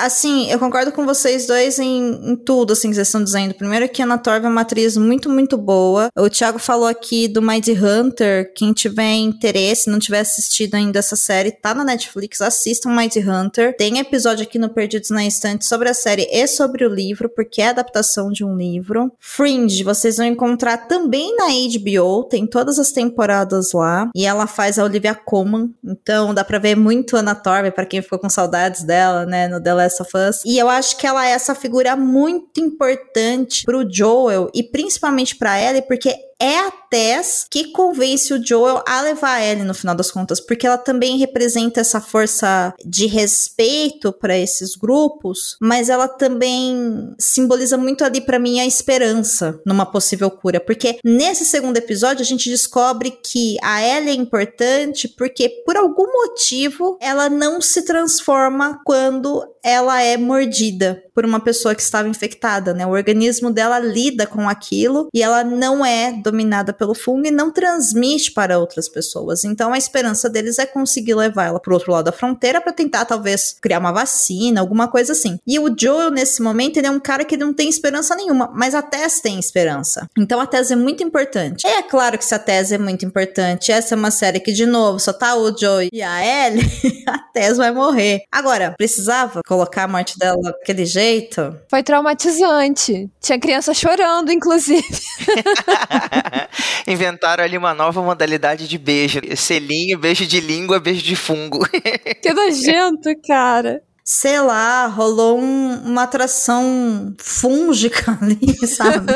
assim, eu concordo com vocês dois em, em tudo, assim, que vocês estão dizendo. Primeiro que a Ana Torv é uma atriz muito, muito boa. O Thiago falou aqui do Mind Hunter. Quem tiver interesse, não tiver assistido ainda essa série, tá na Netflix, assistam Mind Hunter. Tem episódio aqui no Perdidos na Estante sobre a série e sobre o livro, porque é adaptação de um livro. Fringe, vocês vão encontrar também na HBO, tem todas as temporadas lá. E ela faz a Olivia Colman, então dá pra ver muito Ana Torv, pra quem ficou com saudades dela, né, no The Last of Us. E eu acho que ela é essa figura muito importante pro Joel e principalmente pra Ellie, porque é a Tess que convence o Joel a levar a Ellie no final das contas, porque ela também representa essa força de respeito para esses grupos, mas ela também simboliza muito ali para mim a esperança numa possível cura, porque nesse segundo episódio a gente descobre que a Ellie é importante porque por algum motivo ela não se transforma quando ela é mordida por uma pessoa que estava infectada, né? O organismo dela lida com aquilo e ela não é dominada pelo fungo e não transmite para outras pessoas. Então a esperança deles é conseguir levar ela para o outro lado da fronteira para tentar talvez criar uma vacina, alguma coisa assim. E o Joel nesse momento ele é um cara que não tem esperança nenhuma, mas a Tess tem esperança. Então a Tess é muito importante. E é claro que a Tess é muito importante, essa é uma série que de novo só tá o Joel e a Ellie, a Tess vai morrer. Agora, precisava colocar a morte dela daquele jeito? Foi traumatizante. Tinha criança chorando, inclusive. Inventaram ali uma nova modalidade de beijo. Selinho, beijo de língua, beijo de fungo. que nojento, cara sei lá, rolou um, uma atração fúngica ali, sabe?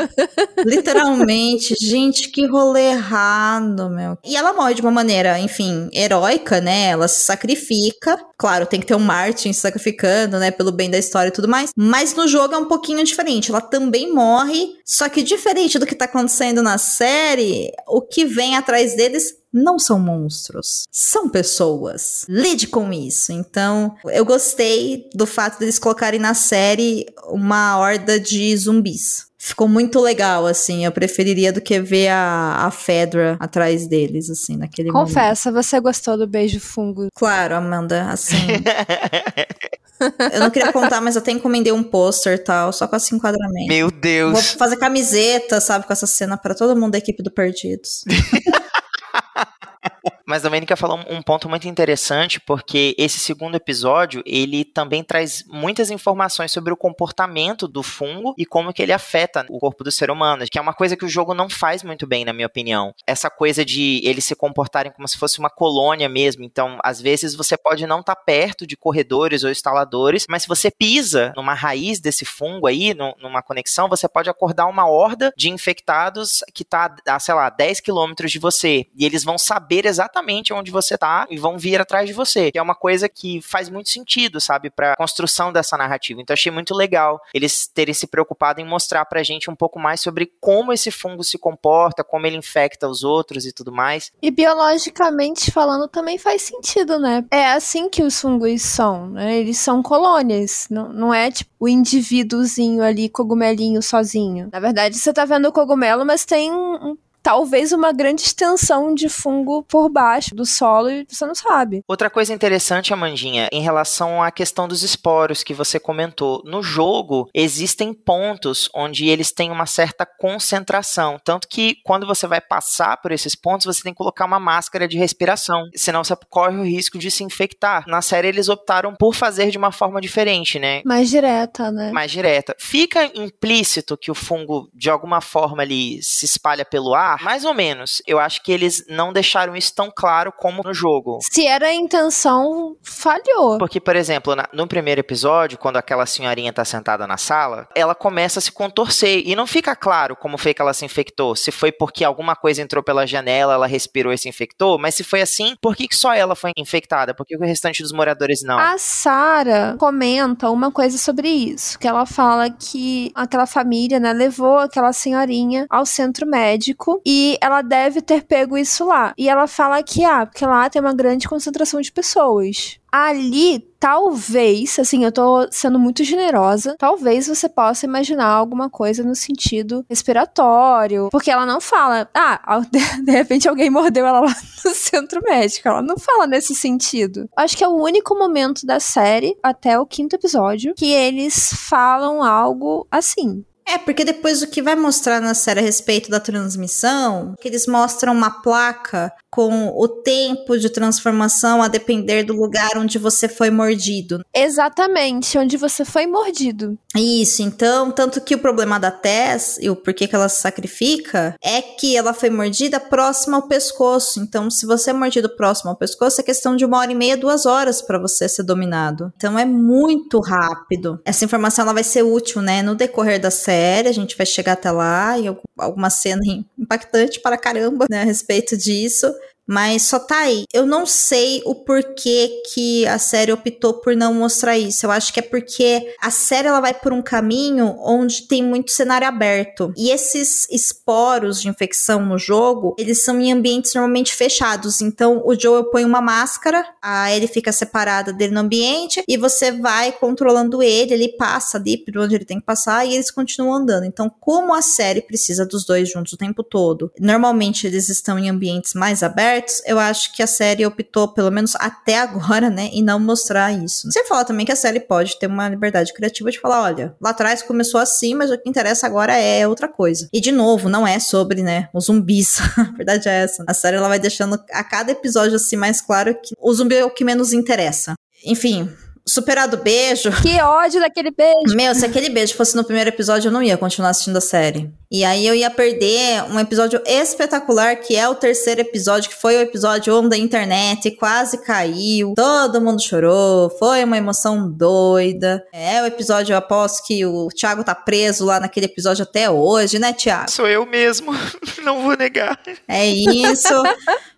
Literalmente, gente, que rolê errado, meu. E ela morre de uma maneira, enfim, heróica, né? Ela se sacrifica. Claro, tem que ter um Martin sacrificando, né? Pelo bem da história e tudo mais. Mas no jogo é um pouquinho diferente. Ela também morre, só que diferente do que tá acontecendo na série, o que vem atrás deles não são monstros, são pessoas. Lide com isso. Então, eu gostei do fato deles colocarem na série uma horda de zumbis. Ficou muito legal, assim. Eu preferiria do que ver a, a Fedra atrás deles, assim, naquele Confessa, momento. você gostou do beijo fungo? Claro, Amanda, assim. Eu não queria contar, mas eu até encomendei um pôster e tal, só com esse enquadramento. Meu Deus. Vou fazer camiseta, sabe, com essa cena para todo mundo da equipe do Perdidos. Mas a Domênica falou um ponto muito interessante, porque esse segundo episódio, ele também traz muitas informações sobre o comportamento do fungo e como que ele afeta o corpo do ser humano, que é uma coisa que o jogo não faz muito bem, na minha opinião. Essa coisa de eles se comportarem como se fosse uma colônia mesmo. Então, às vezes você pode não estar tá perto de corredores ou instaladores, mas se você pisa numa raiz desse fungo aí, numa conexão, você pode acordar uma horda de infectados que está sei lá, 10 quilômetros de você. E eles vão saber exatamente exatamente onde você tá e vão vir atrás de você. Que é uma coisa que faz muito sentido, sabe, pra construção dessa narrativa. Então achei muito legal eles terem se preocupado em mostrar pra gente um pouco mais sobre como esse fungo se comporta, como ele infecta os outros e tudo mais. E biologicamente falando também faz sentido, né? É assim que os fungos são, né? Eles são colônias, não, não é tipo o indivíduozinho ali, cogumelinho sozinho. Na verdade, você tá vendo o cogumelo, mas tem um talvez uma grande extensão de fungo por baixo do solo e você não sabe. Outra coisa interessante, Amandinha, em relação à questão dos esporos que você comentou. No jogo, existem pontos onde eles têm uma certa concentração. Tanto que quando você vai passar por esses pontos, você tem que colocar uma máscara de respiração. Senão você corre o risco de se infectar. Na série, eles optaram por fazer de uma forma diferente, né? Mais direta, né? Mais direta. Fica implícito que o fungo, de alguma forma, ali se espalha pelo ar mais ou menos. Eu acho que eles não deixaram isso tão claro como no jogo. Se era a intenção, falhou. Porque, por exemplo, na, no primeiro episódio, quando aquela senhorinha tá sentada na sala, ela começa a se contorcer e não fica claro como foi que ela se infectou. Se foi porque alguma coisa entrou pela janela, ela respirou e se infectou, mas se foi assim, por que só ela foi infectada? Por que o restante dos moradores não? A Sara comenta uma coisa sobre isso, que ela fala que aquela família, né, levou aquela senhorinha ao centro médico e ela deve ter pego isso lá. E ela fala que, ah, porque lá tem uma grande concentração de pessoas. Ali, talvez, assim, eu tô sendo muito generosa, talvez você possa imaginar alguma coisa no sentido respiratório, porque ela não fala, ah, de repente alguém mordeu ela lá no centro médico, ela não fala nesse sentido. Acho que é o único momento da série, até o quinto episódio, que eles falam algo assim. É, porque depois o que vai mostrar na série a respeito da transmissão, que eles mostram uma placa com o tempo de transformação a depender do lugar onde você foi mordido. Exatamente, onde você foi mordido. Isso, então, tanto que o problema da Tess e o porquê que ela se sacrifica é que ela foi mordida próxima ao pescoço. Então, se você é mordido próximo ao pescoço, é questão de uma hora e meia, duas horas para você ser dominado. Então, é muito rápido. Essa informação ela vai ser útil, né, no decorrer da série. A gente vai chegar até lá e alguma cena impactante para caramba, né, a respeito disso. Mas só tá aí. Eu não sei o porquê que a série optou por não mostrar isso. Eu acho que é porque a série ela vai por um caminho onde tem muito cenário aberto. E esses esporos de infecção no jogo, eles são em ambientes normalmente fechados. Então o Joel põe uma máscara, a ele fica separada dele no ambiente e você vai controlando ele, ele passa ali por onde ele tem que passar e eles continuam andando. Então, como a série precisa dos dois juntos o tempo todo, normalmente eles estão em ambientes mais abertos eu acho que a série optou, pelo menos até agora, né, em não mostrar isso. Você fala também que a série pode ter uma liberdade criativa de falar, olha, lá atrás começou assim, mas o que interessa agora é outra coisa. E de novo, não é sobre, né, os zumbis. a verdade é essa. A série ela vai deixando a cada episódio assim mais claro que o zumbi é o que menos interessa. Enfim, superado beijo. Que ódio daquele beijo. Meu, se aquele beijo fosse no primeiro episódio, eu não ia continuar assistindo a série. E aí eu ia perder um episódio espetacular, que é o terceiro episódio, que foi o episódio onde a internet quase caiu, todo mundo chorou, foi uma emoção doida. É o episódio, eu aposto que o Thiago tá preso lá naquele episódio até hoje, né, Thiago? Sou eu mesmo, não vou negar. É isso,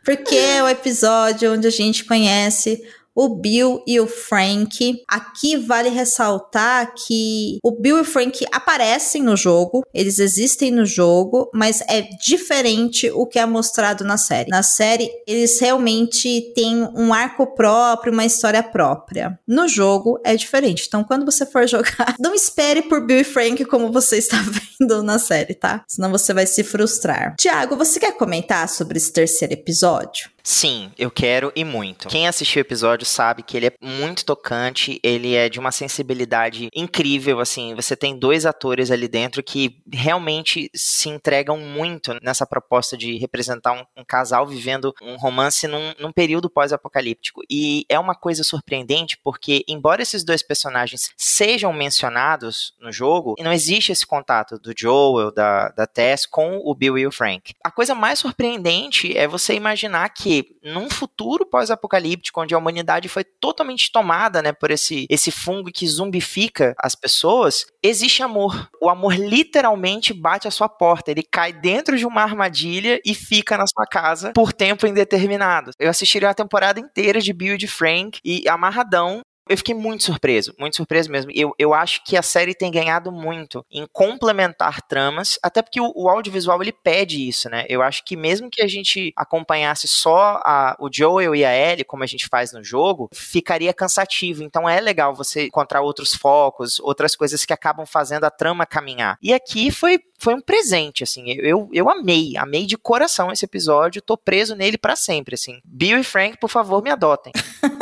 porque é o episódio onde a gente conhece o Bill e o Frank. Aqui vale ressaltar que o Bill e o Frank aparecem no jogo, eles existem no jogo, mas é diferente o que é mostrado na série. Na série, eles realmente têm um arco próprio, uma história própria. No jogo, é diferente. Então, quando você for jogar, não espere por Bill e Frank como você está vendo na série, tá? Senão você vai se frustrar. Tiago, você quer comentar sobre esse terceiro episódio? Sim, eu quero e muito. Quem assistiu o episódio sabe que ele é muito tocante, ele é de uma sensibilidade incrível, assim, você tem dois atores ali dentro que realmente se entregam muito nessa proposta de representar um, um casal vivendo um romance num, num período pós-apocalíptico. E é uma coisa surpreendente porque, embora esses dois personagens sejam mencionados no jogo, não existe esse contato do Joel, da, da Tess com o Bill e o Frank. A coisa mais surpreendente é você imaginar que num futuro pós-apocalíptico, onde a humanidade foi totalmente tomada né, por esse, esse fungo que zumbifica as pessoas, existe amor. O amor literalmente bate a sua porta. Ele cai dentro de uma armadilha e fica na sua casa por tempo indeterminado. Eu assistiria a temporada inteira de Bill e de Frank e amarradão eu fiquei muito surpreso, muito surpreso mesmo. Eu, eu acho que a série tem ganhado muito em complementar tramas, até porque o, o audiovisual ele pede isso, né? Eu acho que mesmo que a gente acompanhasse só a, o Joel e a Ellie, como a gente faz no jogo, ficaria cansativo. Então é legal você encontrar outros focos, outras coisas que acabam fazendo a trama caminhar. E aqui foi foi um presente, assim. Eu, eu amei, amei de coração esse episódio, tô preso nele para sempre, assim. Bill e Frank, por favor, me adotem.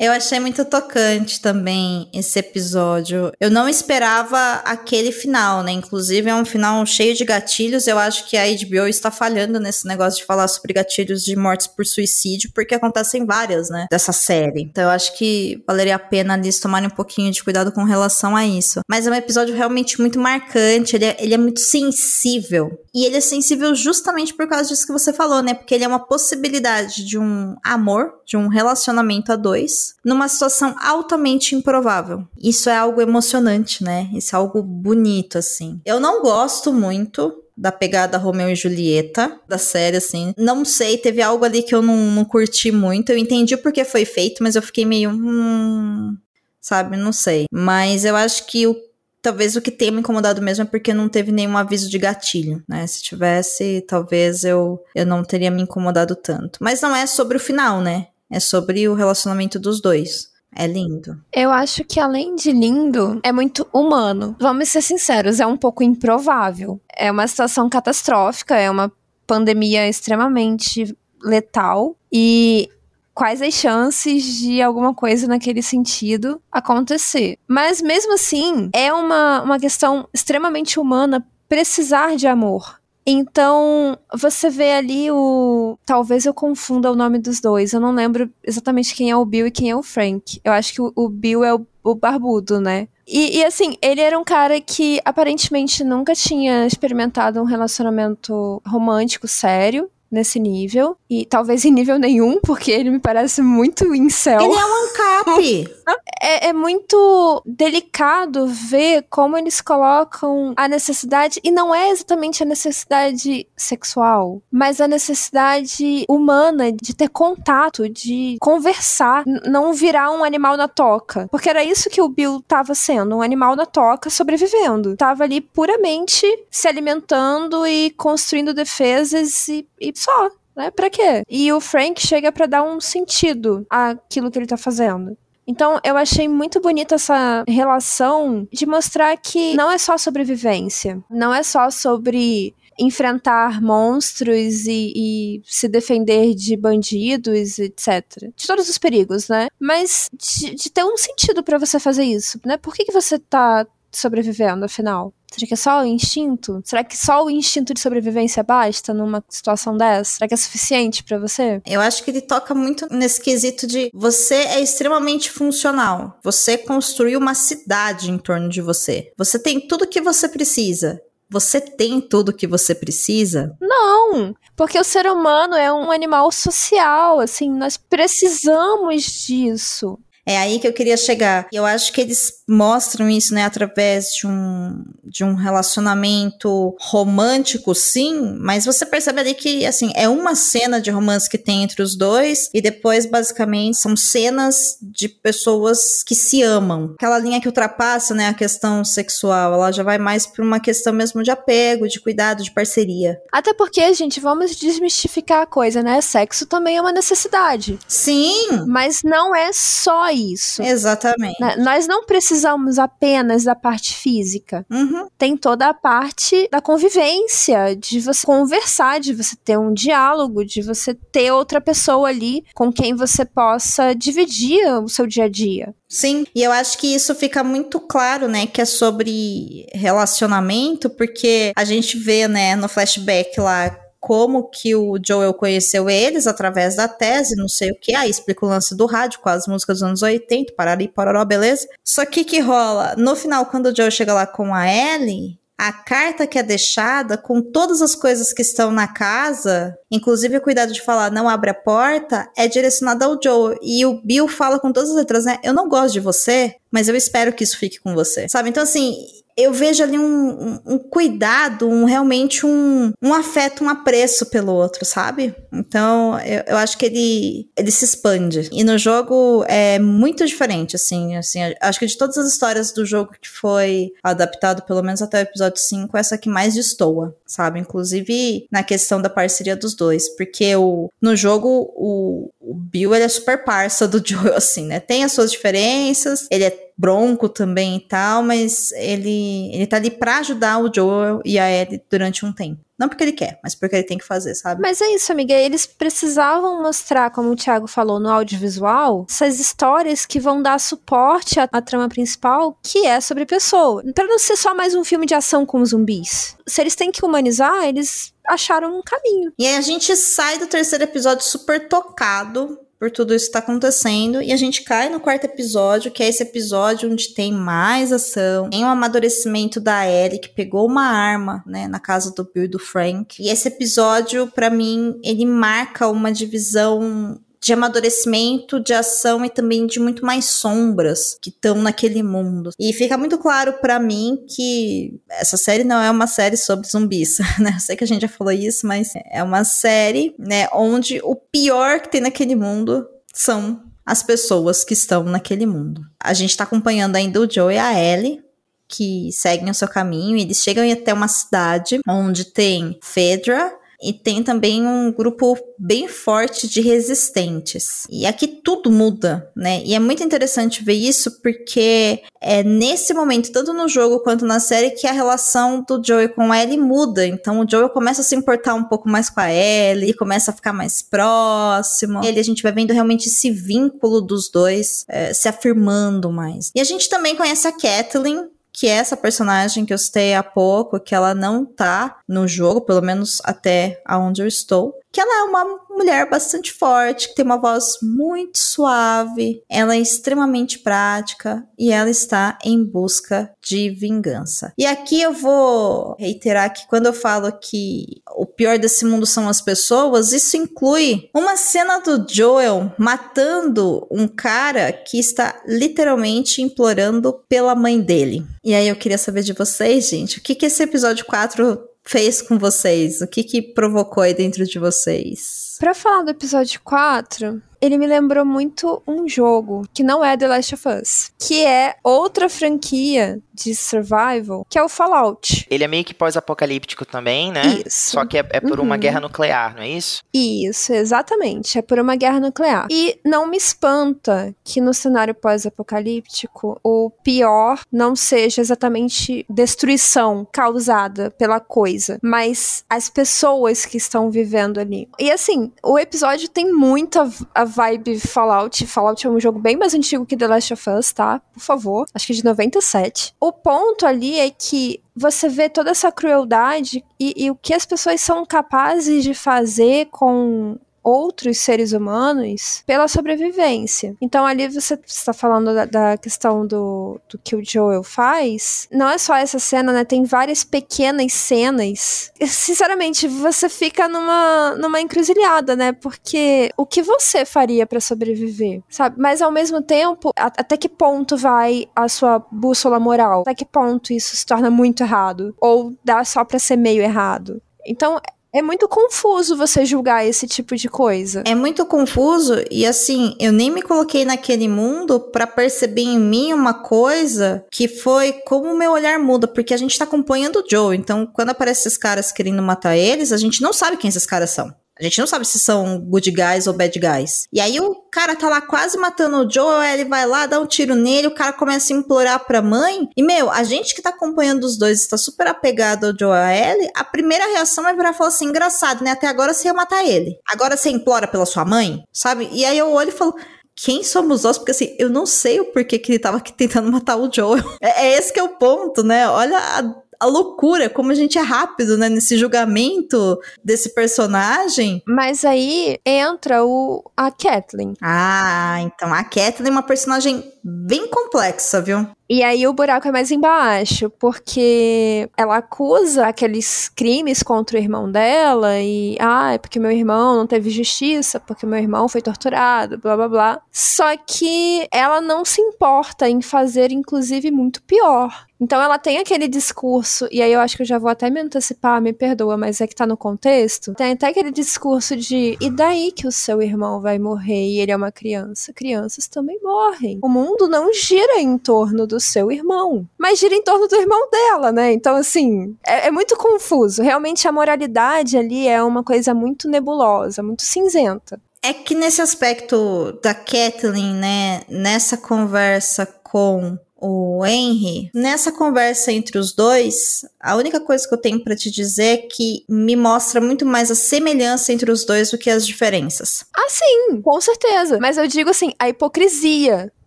Eu achei muito tocante também esse episódio. Eu não esperava aquele final, né? Inclusive é um final cheio de gatilhos. Eu acho que a HBO está falhando nesse negócio de falar sobre gatilhos de mortes por suicídio, porque acontecem várias, né? Dessa série. Então eu acho que valeria a pena eles tomarem um pouquinho de cuidado com relação a isso. Mas é um episódio realmente muito marcante. Ele é, ele é muito sensível. E ele é sensível justamente por causa disso que você falou, né? Porque ele é uma possibilidade de um amor, de um relacionamento a dois numa situação altamente improvável. Isso é algo emocionante, né? Isso é algo bonito, assim. Eu não gosto muito da pegada Romeu e Julieta da série, assim. Não sei, teve algo ali que eu não, não curti muito. Eu entendi porque foi feito, mas eu fiquei meio. Hum, sabe? Não sei. Mas eu acho que o talvez o que tenha me incomodado mesmo é porque não teve nenhum aviso de gatilho, né? Se tivesse, talvez eu, eu não teria me incomodado tanto. Mas não é sobre o final, né? É sobre o relacionamento dos dois. É lindo. Eu acho que além de lindo, é muito humano. Vamos ser sinceros, é um pouco improvável. É uma situação catastrófica, é uma pandemia extremamente letal e quais as chances de alguma coisa naquele sentido acontecer. Mas mesmo assim, é uma, uma questão extremamente humana precisar de amor. Então, você vê ali o. Talvez eu confunda o nome dos dois. Eu não lembro exatamente quem é o Bill e quem é o Frank. Eu acho que o, Bill é o, o barbudo, né? E, e, assim, ele era um cara que aparentemente nunca tinha experimentado um relacionamento romântico sério nesse nível. E talvez em nível nenhum, porque ele me parece muito incel. Ele é um ancap. é, é muito delicado ver como eles colocam a necessidade, e não é exatamente a necessidade sexual, mas a necessidade humana de ter contato, de conversar, não virar um animal na toca. Porque era isso que o Bill tava sendo, um animal na toca sobrevivendo. Tava ali puramente se alimentando e construindo defesas e, e só. Né? Pra quê? E o Frank chega para dar um sentido àquilo que ele tá fazendo. Então, eu achei muito bonita essa relação de mostrar que não é só sobrevivência, não é só sobre enfrentar monstros e, e, se defender de bandidos, etc. De todos os perigos, né? Mas de, de ter um sentido para você fazer isso, né? Por que, que você tá sobrevivendo, afinal? Será que é só o instinto? Será que só o instinto de sobrevivência basta numa situação dessa? Será que é suficiente para você? Eu acho que ele toca muito nesse quesito de você é extremamente funcional. Você construiu uma cidade em torno de você. Você tem tudo que você precisa. Você tem tudo que você precisa? Não, porque o ser humano é um animal social, assim, nós precisamos disso. É aí que eu queria chegar. Eu acho que eles mostram isso, né, através de um, de um relacionamento romântico, sim, mas você percebe ali que, assim, é uma cena de romance que tem entre os dois, e depois, basicamente, são cenas de pessoas que se amam. Aquela linha que ultrapassa, né, a questão sexual, ela já vai mais para uma questão mesmo de apego, de cuidado, de parceria. Até porque, gente, vamos desmistificar a coisa, né? Sexo também é uma necessidade. Sim! Mas não é só isso. Exatamente. Né? Nós não precisamos apenas da parte física. Uhum. Tem toda a parte da convivência, de você conversar, de você ter um diálogo, de você ter outra pessoa ali com quem você possa dividir o seu dia a dia. Sim, e eu acho que isso fica muito claro, né, que é sobre relacionamento, porque a gente vê, né, no flashback lá como que o Joel conheceu eles através da tese, não sei o que, aí explica o lance do rádio com as músicas dos anos 80, parari, pororó, beleza? Só que que rola? No final, quando o Joel chega lá com a Ellie, a carta que é deixada com todas as coisas que estão na casa, inclusive o cuidado de falar não abre a porta, é direcionada ao Joel. E o Bill fala com todas as letras, né? Eu não gosto de você, mas eu espero que isso fique com você. Sabe? Então, assim, eu vejo ali um, um, um cuidado, um, realmente um, um afeto, um apreço pelo outro, sabe? Então, eu, eu, acho que ele, ele se expande. E no jogo é muito diferente, assim, assim, acho que de todas as histórias do jogo que foi adaptado, pelo menos até o episódio 5, essa que mais destoa, sabe? Inclusive na questão da parceria dos dois, porque o, no jogo o, o Bill, ele é super parça do Joel, assim, né? Tem as suas diferenças, ele é bronco também e tal, mas ele, ele tá ali pra ajudar o Joel e a Ellie durante um tempo. Não porque ele quer, mas porque ele tem que fazer, sabe? Mas é isso, amiga. Eles precisavam mostrar, como o Thiago falou, no audiovisual, essas histórias que vão dar suporte à, à trama principal, que é sobre pessoa. Pra não ser só mais um filme de ação com zumbis. Se eles têm que humanizar, eles acharam um caminho. E aí a gente sai do terceiro episódio super tocado por tudo isso que tá acontecendo. E a gente cai no quarto episódio, que é esse episódio onde tem mais ação, tem um amadurecimento da Ellie, que pegou uma arma, né, na casa do Bill e do Frank. E esse episódio, para mim, ele marca uma divisão de amadurecimento, de ação e também de muito mais sombras que estão naquele mundo. E fica muito claro para mim que essa série não é uma série sobre zumbis, né? Eu sei que a gente já falou isso, mas é uma série, né, onde o pior que tem naquele mundo são as pessoas que estão naquele mundo. A gente tá acompanhando ainda o Joe e a Ellie, que seguem o seu caminho. Eles chegam até uma cidade onde tem Fedra, e tem também um grupo bem forte de resistentes. E aqui tudo muda, né? E é muito interessante ver isso porque é nesse momento, tanto no jogo quanto na série, que a relação do Joey com a Ellie muda. Então o Joey começa a se importar um pouco mais com a Ellie, começa a ficar mais próximo. E ele a gente vai vendo realmente esse vínculo dos dois é, se afirmando mais. E a gente também conhece a Kathleen, que é essa personagem que eu citei há pouco, que ela não tá no jogo, pelo menos até aonde eu estou que ela é uma mulher bastante forte, que tem uma voz muito suave, ela é extremamente prática e ela está em busca de vingança. E aqui eu vou reiterar que quando eu falo que o pior desse mundo são as pessoas, isso inclui uma cena do Joel matando um cara que está literalmente implorando pela mãe dele. E aí eu queria saber de vocês, gente, o que que esse episódio 4 fez com vocês? O que que provocou aí dentro de vocês? Para falar do episódio 4, ele me lembrou muito um jogo que não é The Last of Us, que é outra franquia de survival, que é o Fallout. Ele é meio que pós-apocalíptico também, né? Isso. Só que é, é por Uhum. uma guerra nuclear, não é isso? Isso, exatamente. É por uma guerra nuclear. E não me espanta que no cenário pós-apocalíptico o pior não seja exatamente destruição causada pela coisa, mas as pessoas que estão vivendo ali. E assim, o episódio tem muita a vibe Fallout. Fallout é um jogo bem mais antigo que The Last of Us, tá? Por favor. Acho que é de 97. O ponto ali é que você vê toda essa crueldade e, e o que as pessoas são capazes de fazer com outros seres humanos pela sobrevivência. Então ali você está falando da, da questão do, do que o Joel faz. Não é só essa cena, né? Tem várias pequenas cenas. Sinceramente, você fica numa, numa encruzilhada, né? Porque o que você faria para sobreviver, sabe? Mas ao mesmo tempo, a- até que ponto vai a sua bússola moral? Até que ponto isso se torna muito errado? Ou dá só pra ser meio errado? Então, é muito confuso você julgar esse tipo de coisa. É muito confuso e assim, eu nem me coloquei naquele mundo pra perceber em mim uma coisa que foi como o meu olhar muda, porque a gente tá acompanhando o Joe, então quando aparecem esses caras querendo matar eles, a gente não sabe quem esses caras são. A gente não sabe se são good guys ou bad guys. E aí o cara tá lá quase matando o Joe, aí ele vai lá, dá um tiro nele, o cara começa a implorar pra mãe. E, meu, a gente que tá acompanhando os dois, está super apegado ao Joe e a Ellie, a primeira reação é virar e falar assim, engraçado, né? Até agora você ia matar ele. Agora você implora pela sua mãe, sabe? E aí eu olho e falo... Quem somos nós? Porque assim, eu não sei o porquê que ele tava aqui tentando matar o Joel. É, é esse que é o ponto, né? Olha a, a loucura, como a gente é rápido, né? Nesse julgamento desse personagem. Mas aí entra o, a Kathleen. Ah, então a Kathleen é uma personagem bem complexa, viu? E aí o buraco é mais embaixo, porque ela acusa aqueles crimes contra o irmão dela e, ah, é porque meu irmão não teve justiça, porque meu irmão foi torturado, blá blá blá. Só que ela não se importa em fazer, inclusive, muito pior. Então ela tem aquele discurso, e aí eu acho que eu já vou até me antecipar, me perdoa, mas é que tá no contexto. Tem até aquele discurso de, e daí que o seu irmão vai morrer e ele é uma criança? Crianças também morrem. O mundo não gira em torno do seu irmão, mas gira em torno do irmão dela, né? Então, assim, é, é muito confuso. Realmente a moralidade ali é uma coisa muito nebulosa, muito cinzenta. É que nesse aspecto da Kathleen, né, nessa conversa com o Henry, nessa conversa entre os dois, a única coisa que eu tenho pra te dizer é que me mostra muito mais a semelhança entre os dois do que as diferenças. Ah, sim, com certeza. Mas eu digo assim, a hipocrisia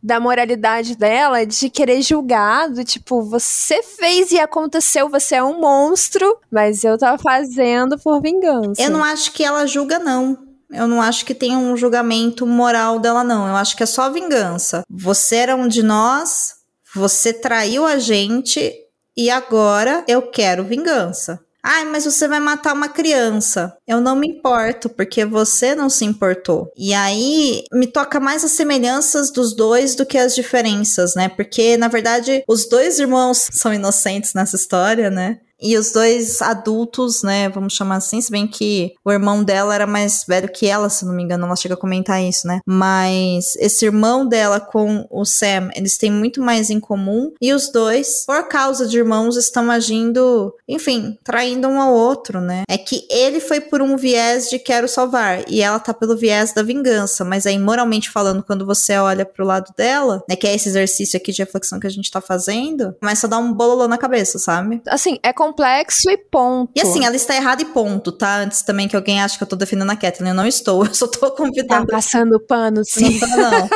da moralidade dela de querer julgar, do tipo, você fez e aconteceu, você é um monstro, mas eu tava fazendo por vingança. Eu não acho que ela julga, não. Eu não acho que tem um julgamento moral dela, não. Eu acho que é só vingança. Você era um de nós, você traiu a gente e agora eu quero vingança. Ai, mas você vai matar uma criança. Eu não me importo, porque você não se importou. E aí me toca mais as semelhanças dos dois do que as diferenças, né? Porque, na verdade, os dois irmãos são inocentes nessa história, né? E os dois adultos, né, vamos chamar assim, se bem que o irmão dela era mais velho que ela, se não me engano, ela chega a comentar isso, né? Mas esse irmão dela com o Sam, eles têm muito mais em comum e os dois, por causa de irmãos, estão agindo, enfim, traindo um ao outro, né? É que ele foi por um viés de quero salvar e ela tá pelo viés da vingança, mas aí moralmente falando, quando você olha pro lado dela, né, que é esse exercício aqui de reflexão que a gente tá fazendo, começa a dar um bololô na cabeça, sabe? Assim, é complexo e ponto. E assim, ela está errada e ponto, tá? Antes também que alguém ache que eu tô defendendo a Kathleen, eu não estou, eu só tô convidando. Tá passando pano, sim. Não, não.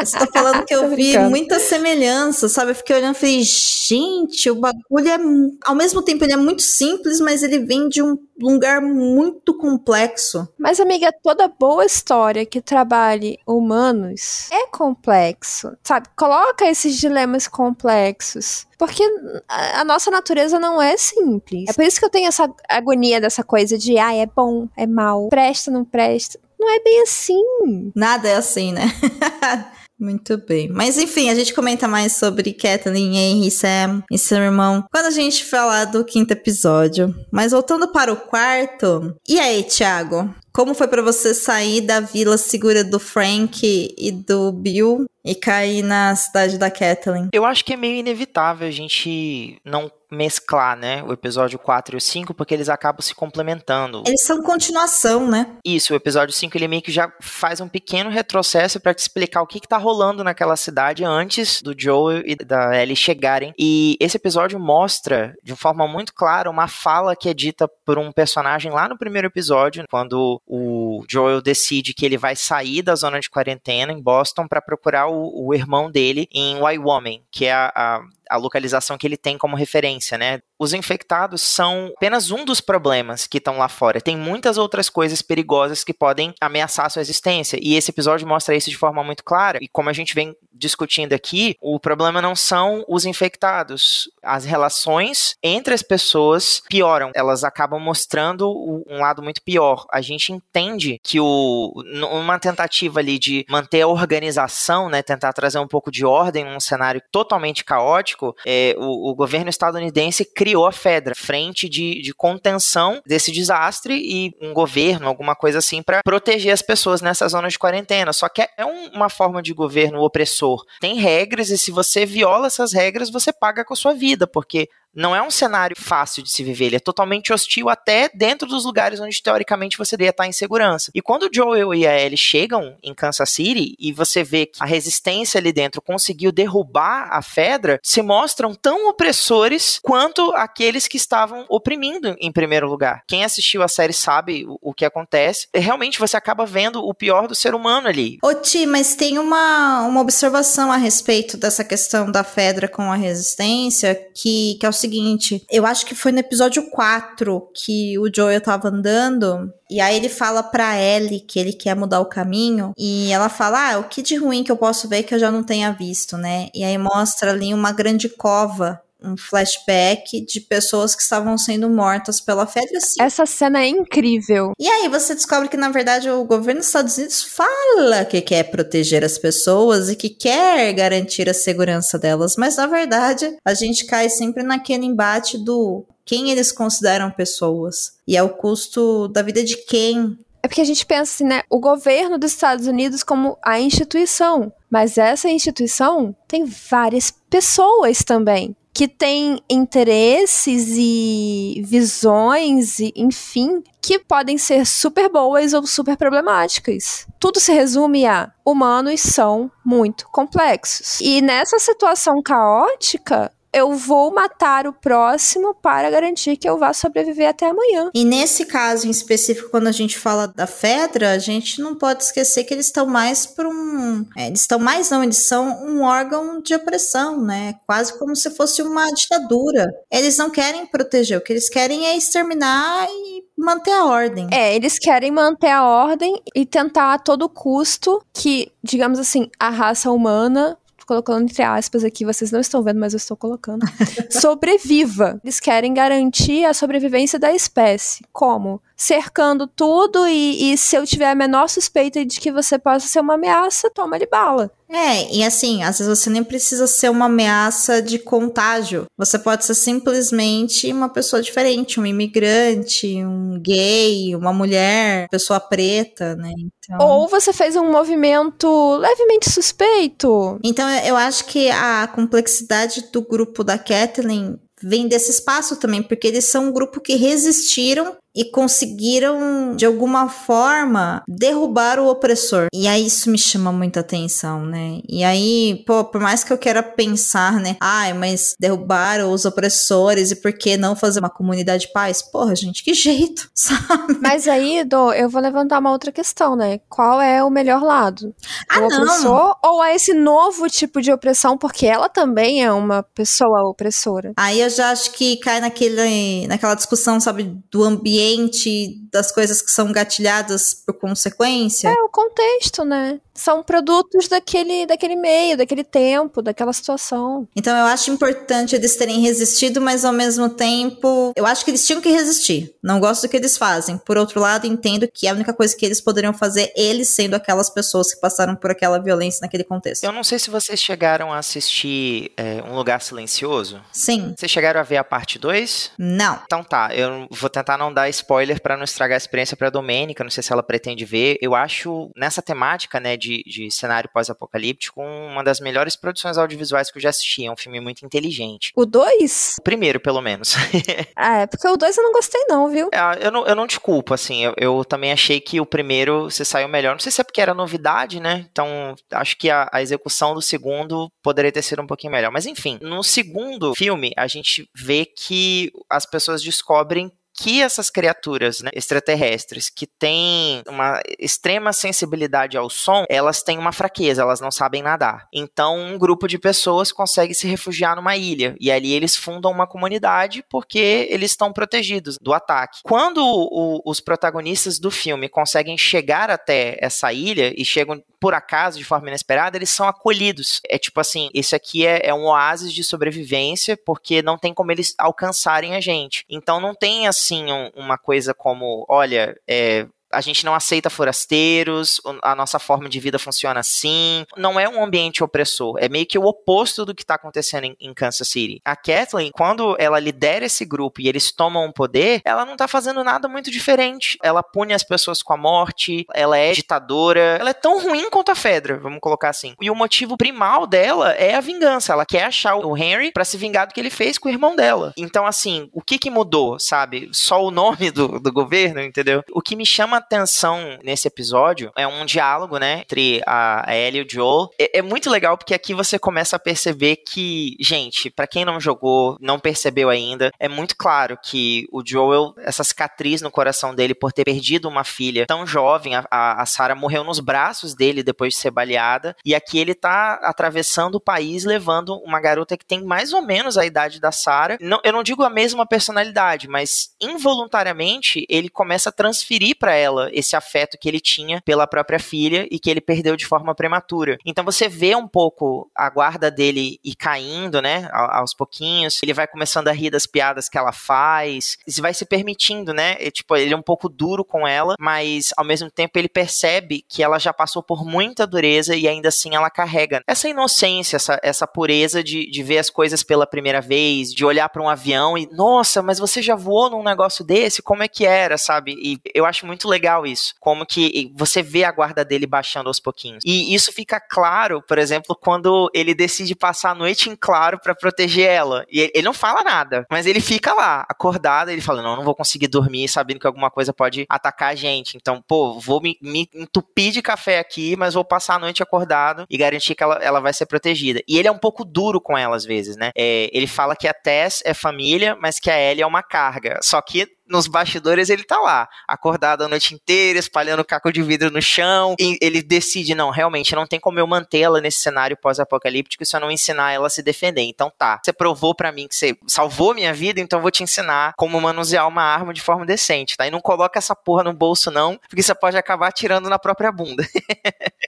Eu só tô falando que eu vi muita semelhança, sabe? Eu fiquei olhando e falei, gente, o bagulho é. Ao mesmo tempo, ele é muito simples, mas ele vem de um lugar muito complexo. Mas, amiga, toda boa história que trabalhe humanos é complexo, sabe? Coloca esses dilemas complexos. Porque a nossa natureza não é simples. É por isso que eu tenho essa agonia dessa coisa de, ah, é bom, é mal, presta, não presta. Não é bem assim. Nada é assim, né? Muito bem. Mas enfim, a gente comenta mais sobre Kathleen, Henry, Sam e seu irmão quando a gente falar do quinto episódio. Mas voltando para o quarto. E aí, Thiago? Como foi para você sair da vila segura do Frank e do Bill e cair na cidade da Kathleen? Eu acho que é meio inevitável a gente não mesclar, né, o episódio 4 e o 5, porque eles acabam se complementando. Eles são continuação, né? Isso, o episódio 5 ele meio que já faz um pequeno retrocesso para te explicar o que, que tá rolando naquela cidade antes do Joel e da Ellie chegarem. E esse episódio mostra, de forma muito clara, uma fala que é dita por um personagem lá no primeiro episódio, quando o Joel decide que ele vai sair da zona de quarentena em Boston para procurar o, o, irmão dele em Wyoming, que é a, a a localização que ele tem como referência, né? Os infectados são apenas um dos problemas que estão lá fora. Tem muitas outras coisas perigosas que podem ameaçar a sua existência. E esse episódio mostra isso de forma muito clara. E como a gente vem discutindo aqui, o problema não são os infectados. As relações entre as pessoas pioram. Elas acabam mostrando um lado muito pior. A gente entende que o, uma tentativa ali de manter a organização, né, tentar trazer um pouco de ordem num cenário totalmente caótico, é, o, o governo estadunidense criou a FEDRA, frente de, de contenção desse desastre e um governo, alguma coisa assim, para proteger as pessoas nessa zona de quarentena. Só que é um, uma forma de governo opressor. Tem regras e se você viola essas regras, você paga com a sua vida, porque não é um cenário fácil de se viver, ele é totalmente hostil até dentro dos lugares onde teoricamente você deveria estar em segurança. E quando o Joel e a Ellie chegam em Kansas City e você vê que a resistência ali dentro conseguiu derrubar a Fedra, se mostram tão opressores quanto aqueles que estavam oprimindo em primeiro lugar. Quem assistiu a série sabe o, o que acontece. Realmente você acaba vendo o pior do ser humano ali. Ô Ti, mas tem uma, uma observação a respeito dessa questão da Fedra com a resistência que, que é o seguinte: eu acho que foi no episódio 4 que o Joel tava andando. E aí ele fala pra Ellie que ele quer mudar o caminho. E ela fala: Ah, o que de ruim que eu posso ver que eu já não tenha visto, né? E aí mostra ali uma grande cova um flashback de pessoas que estavam sendo mortas pela febre. Assim. Essa cena é incrível. E aí você descobre que, na verdade, o governo dos Estados Unidos fala que quer proteger as pessoas e que quer garantir a segurança delas, mas na verdade a gente cai sempre naquele embate do quem eles consideram pessoas e é o custo da vida de quem é porque a gente pensa assim, né? O governo dos Estados Unidos como a instituição. Mas essa instituição tem várias pessoas também que tem interesses e visões, e, enfim, que podem ser super boas ou super problemáticas. Tudo se resume a humanos são muito complexos. E nessa situação caótica, eu vou matar o próximo para garantir que eu vá sobreviver até amanhã. E nesse caso em específico, quando a gente fala da Fedra, a gente não pode esquecer que eles estão mais para um. É, eles estão mais, não, eles são um órgão de opressão, né? Quase como se fosse uma ditadura. Eles não querem proteger, o que eles querem é exterminar e manter a ordem. É, eles querem manter a ordem e tentar a todo custo que, digamos assim, a raça humana colocando entre aspas aqui, vocês não estão vendo, mas eu estou colocando. sobreviva. Eles querem garantir a sobrevivência da espécie. Como? Cercando tudo e, e se eu tiver a menor suspeita de que você possa ser uma ameaça, toma de bala. É, e assim, às vezes você nem precisa ser uma ameaça de contágio. Você pode ser simplesmente uma pessoa diferente, um imigrante, um gay, uma mulher, pessoa preta, né? Então... Ou você fez um movimento levemente suspeito. Então eu acho que a complexidade do grupo da Kathleen vem desse espaço também, porque eles são um grupo que resistiram e conseguiram, de alguma forma, derrubar o opressor. E aí isso me chama muita atenção, né? E aí, pô, por mais que eu queira pensar, né? Ai, mas derrubaram os opressores e por que não fazer uma comunidade paz? Porra, gente, que jeito, sabe? Mas aí, Dô, eu vou levantar uma outra questão, né? Qual é o melhor lado? Ah, o não. opressor ou é esse novo tipo de opressão, porque ela também é uma pessoa opressora? Aí eu já acho que cai naquele, naquela discussão, sabe, do ambiente ambiente, das coisas que são gatilhadas por consequência. É, o contexto, né? São produtos daquele, daquele meio, daquele tempo, daquela situação. Então eu acho importante eles terem resistido, mas ao mesmo tempo, eu acho que eles tinham que resistir. Não gosto do que eles fazem. Por outro lado, entendo que a única coisa que eles poderiam fazer, eles sendo aquelas pessoas que passaram por aquela violência naquele contexto. Eu não sei se vocês chegaram a assistir é, Um Lugar Silencioso. Sim. Vocês chegaram a ver a parte 2? Não. Então tá, eu vou tentar não dar spoiler para não estragar a experiência pra Domênica, não sei se ela pretende ver. Eu acho, nessa temática, né, de, de cenário pós-apocalíptico, uma das melhores produções audiovisuais que eu já assisti. É um filme muito inteligente. O 2? O primeiro, pelo menos. ah, é, porque o 2 eu não gostei, não, viu? É, eu, não, eu não te culpo, assim. Eu, eu, também achei que o primeiro você saiu melhor. Não sei se é porque era novidade, né? Então, acho que a, a execução do segundo poderia ter sido um pouquinho melhor. Mas enfim, no segundo filme, a gente vê que as pessoas descobrem que essas criaturas né, extraterrestres que têm uma extrema sensibilidade ao som, elas têm uma fraqueza, elas não sabem nadar. Então, um grupo de pessoas consegue se refugiar numa ilha e ali eles fundam uma comunidade porque eles estão protegidos do ataque. Quando o, os protagonistas do filme conseguem chegar até essa ilha e chegam por acaso, de forma inesperada, eles são acolhidos. É tipo assim, esse aqui é, é um oásis de sobrevivência porque não tem como eles alcançarem a gente. Então não tem assim um, uma coisa como, olha, é, a gente não aceita forasteiros, a nossa forma de vida funciona assim. Não é um ambiente opressor, é meio que o oposto do que está acontecendo em, em, Kansas City. A Kathleen, quando ela lidera esse grupo e eles tomam o poder, ela não está fazendo nada muito diferente. Ela pune as pessoas com a morte, ela é ditadora, ela é tão ruim quanto a Fedra, vamos colocar assim. E o motivo primal dela é a vingança. Ela quer achar o Henry para se vingar do que ele fez com o irmão dela. Então, assim, o que que mudou, sabe? Só o nome do, do governo, entendeu? O que me chama atenção nesse episódio é um diálogo, né, entre a Ellie e o Joel. É, é muito legal porque aqui você começa a perceber que, gente, para quem não jogou, não percebeu ainda, é muito claro que o Joel, essa cicatriz no coração dele por ter perdido uma filha tão jovem, a, a Sarah morreu nos braços dele depois de ser baleada, e aqui ele tá atravessando o país levando uma garota que tem mais ou menos a idade da Sarah. Não, eu não digo a mesma personalidade, mas involuntariamente ele começa a transferir para ela ela esse afeto que ele tinha pela própria filha e que ele perdeu de forma prematura. Então você vê um pouco a guarda dele ir caindo, né, aos pouquinhos. Ele vai começando a rir das piadas que ela faz, e vai se permitindo, né? E, tipo, ele é um pouco duro com ela, mas ao mesmo tempo ele percebe que ela já passou por muita dureza e ainda assim ela carrega essa inocência, essa, essa pureza de, de ver as coisas pela primeira vez, de olhar para um avião e, nossa, mas você já voou num negócio desse? Como é que era, sabe? E eu acho muito legal legal isso. Como que você vê a guarda dele baixando aos pouquinhos. E isso fica claro, por exemplo, quando ele decide passar a noite em claro para proteger ela. E ele não fala nada, mas ele fica lá, acordado, ele fala: Não, não vou conseguir dormir sabendo que alguma coisa pode atacar a gente. Então, pô, vou me, me entupir de café aqui, mas vou passar a noite acordado e garantir que ela, ela vai ser protegida. E ele é um pouco duro com ela às vezes, né? É, ele fala que a Tess é família, mas que a Ellie é uma carga. Só que nos bastidores ele tá lá, acordado a noite inteira, espalhando caco de vidro no chão. E ele decide, não, realmente não tem como eu mantê-la nesse cenário pós-apocalíptico se eu não ensinar ela a se defender. Então tá, você provou para mim que você salvou minha vida, então eu vou te ensinar como manusear uma arma de forma decente, tá? E não coloca essa porra no bolso não, porque você pode acabar atirando na própria bunda.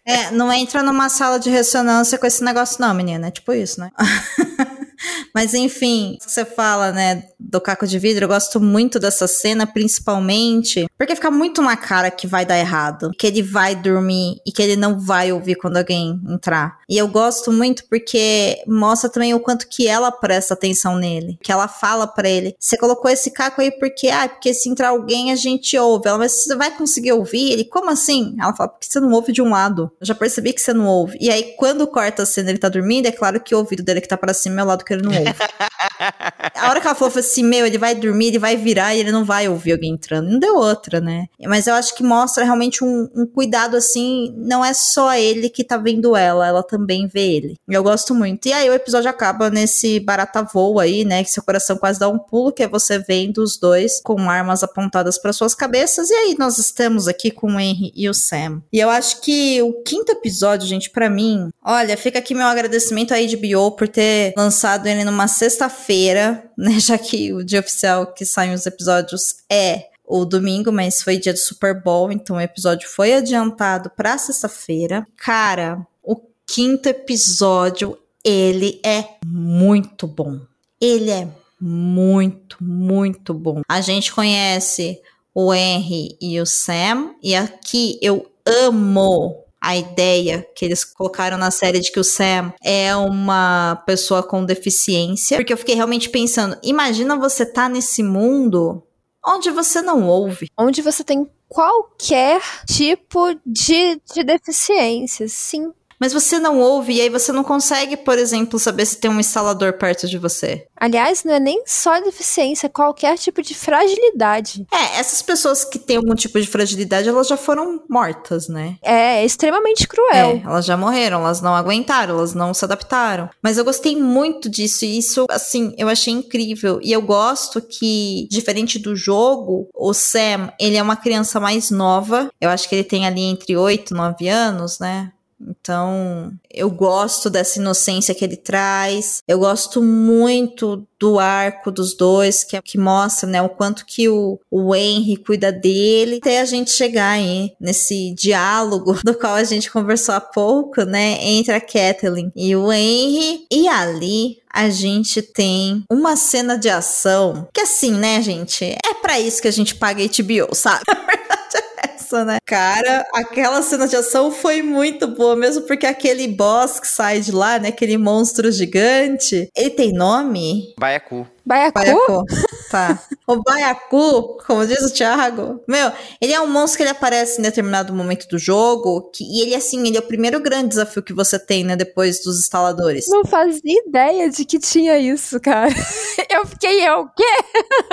é, não entra numa sala de ressonância com esse negócio não, menina, é tipo isso, né? Mas enfim, você fala, né, do caco de vidro, eu gosto muito dessa cena, principalmente porque fica muito na cara que vai dar errado, que ele vai dormir e que ele não vai ouvir quando alguém entrar. E eu gosto muito porque mostra também o quanto que ela presta atenção nele, que ela fala para ele: "Você colocou esse caco aí porque ah, porque se entrar alguém a gente ouve". Ela, mas você vai conseguir ouvir? Ele: "Como assim?". Ela fala: "Porque você não ouve de um lado". Eu já percebi que você não ouve. E aí quando corta a cena ele tá dormindo, é claro que o ouvido dele que tá para cima é o lado que ele não ouve. a hora que ela falou assim: "Meu, ele vai dormir, ele vai virar e ele não vai ouvir alguém entrando". Não deu outra, né? Mas eu acho que mostra realmente um, um cuidado assim, não é só ele que tá vendo ela, ela também vê ele. Eu gosto muito. E aí o episódio acaba nesse barata voo aí, né? Que seu coração quase dá um pulo, que é você vendo os dois com armas apontadas para suas cabeças. E aí nós estamos aqui com o Henry e o Sam. E eu acho que o quinto episódio, gente, para mim, olha, fica aqui meu agradecimento à HBO por ter lançado ele numa sexta-feira, né? Já que o dia oficial que saem os episódios é o domingo, mas foi dia do Super Bowl, então o episódio foi adiantado para sexta-feira. Cara, o quinto episódio, ele é muito bom. Ele é muito, muito bom. A gente conhece o Henry e o Sam, e aqui eu amo a ideia que eles colocaram na série de que o Sam é uma pessoa com deficiência, porque eu fiquei realmente pensando, imagina você tá nesse mundo onde você não ouve. Onde você tem qualquer tipo de, de deficiência, sim. Mas você não ouve e aí você não consegue, por exemplo, saber se tem um instalador perto de você. Aliás, não é nem só deficiência, é qualquer tipo de fragilidade. É, essas pessoas que têm algum tipo de fragilidade, elas já foram mortas, né? É, é extremamente cruel. É, elas já morreram, elas não aguentaram, elas não se adaptaram. Mas eu gostei muito disso e isso, assim, eu achei incrível. E eu gosto que, diferente do jogo, o Sam, ele é uma criança mais nova. Eu acho que ele tem ali entre 8 e 9 anos, né? Então, eu gosto dessa inocência que ele traz. Eu gosto muito do arco dos dois, que, é, que mostra, né, o quanto que o, o Henry cuida dele, até a gente chegar aí nesse diálogo do qual a gente conversou há pouco, né, entre a Kathleen e o Henry. E ali a gente tem uma cena de ação que assim, né, gente, é para isso que a gente paga HBO, sabe? essa, né? Cara, aquela cena de ação foi muito boa, mesmo porque aquele boss que sai de lá, né? Aquele monstro gigante, ele tem nome? Baiacu. Baiacu? Baiacu. Tá. O Baiacu, como diz o Thiago, meu, ele é um monstro que ele aparece em determinado momento do jogo, que, e ele, assim, ele é o primeiro grande desafio que você tem, né, depois dos instaladores. Não fazia ideia de que tinha isso, cara. Eu fiquei, eu, o quê?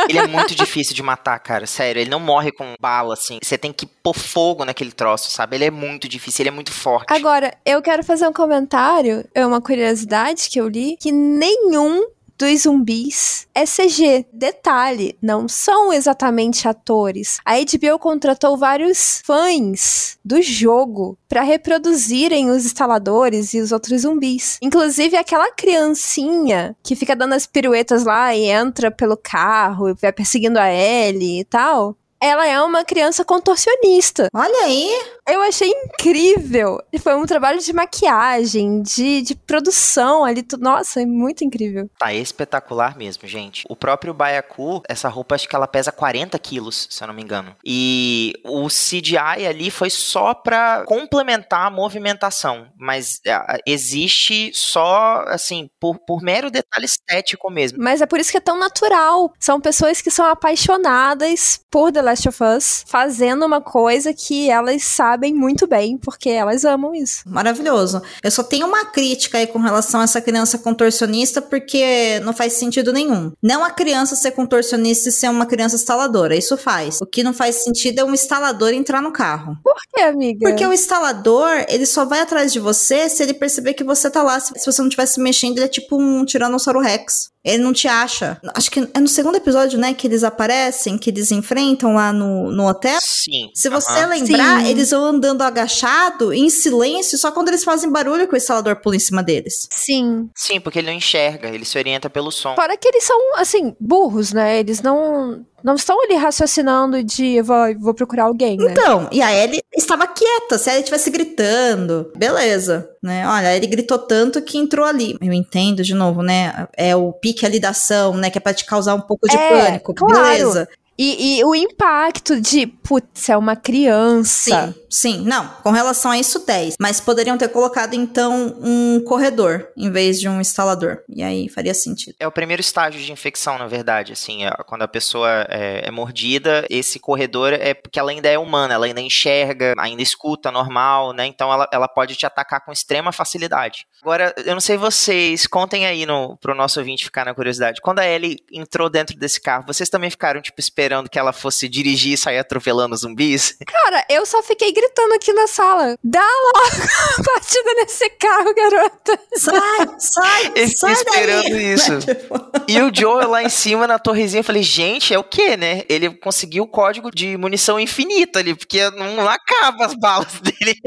Ele é muito difícil de matar, cara, sério, ele não morre com bala, assim, você tem que pôr fogo naquele troço, sabe? Ele é muito difícil, ele é muito forte. Agora, eu quero fazer um comentário, é uma curiosidade que eu li, que nenhum dos zumbis é CG. Detalhe, não são exatamente atores. A HBO contratou vários fãs do jogo para reproduzirem os instaladores e os outros zumbis. Inclusive aquela criancinha que fica dando as piruetas lá e entra pelo carro e vai perseguindo a Ellie e tal ela é uma criança contorcionista. Olha aí! Eu achei incrível. Foi um trabalho de maquiagem, de, de produção ali. Nossa, é muito incrível. Tá espetacular mesmo, gente. O próprio Baiacu, essa roupa acho que ela pesa 40 quilos, se eu não me engano. E o CGI ali foi só pra complementar a movimentação. Mas uh, existe só, assim, por, por mero detalhe estético mesmo. Mas é por isso que é tão natural. São pessoas que são apaixonadas por The Last of Us fazendo uma coisa que elas sabem muito bem, porque elas amam isso. Maravilhoso. Eu só tenho uma crítica aí com relação a essa criança contorcionista, porque não faz sentido nenhum. Não a criança ser contorcionista e ser uma criança instaladora, isso faz. O que não faz sentido é um instalador entrar no carro. Por que, amiga? Porque o instalador, ele só vai atrás de você se ele perceber que você tá lá. Se você não estiver se mexendo, ele é tipo um Tiranossauro Rex. Ele não te acha. Acho que é no segundo episódio, né, que eles aparecem, que eles enfrentam lá no, no hotel. Sim. Se você lembrar, Sim. eles vão andando agachado, em silêncio, só quando eles fazem barulho que o instalador pula em cima deles. Sim. Sim, porque ele não enxerga, ele se orienta pelo som. Fora que eles são, assim, burros, né? Eles não, não estão ali raciocinando de vou, vou procurar alguém, né? Então, e a Ellie estava quieta. Se a Ellie estivesse gritando, beleza, né? Olha, ele gritou tanto que entrou ali. Eu entendo, de novo, né? É o pique ali da ação, né? Que é pra te causar um pouco de É, pânico. claro. Beleza. E, e o impacto de, putz, é uma criança. Sim, sim. Não, com relação a isso, 10. Mas poderiam ter colocado, então, um corredor em vez de um instalador. E aí faria sentido. É o primeiro estágio de infecção, na verdade. Assim, é, quando a pessoa é, é mordida, esse corredor é porque ela ainda é humana, ela ainda enxerga, ainda escuta normal, né? Então ela, ela pode te atacar com extrema facilidade. Agora, eu não sei vocês, contem aí no, pro nosso ouvinte ficar na curiosidade. Quando a Ellie entrou dentro desse carro, vocês também ficaram, tipo, esperando que ela fosse dirigir e sair atropelando zumbis? Cara, eu só fiquei gritando aqui na sala. Dá logo a partida nesse carro, garota. Sai, sai, Eu fiquei sai esperando daí. isso. Tipo, E o Joel lá em cima na torrezinha, eu falei, gente, é o que, né? Ele conseguiu o código de munição infinita ali, porque não acaba as balas dele.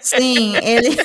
Sim, ele.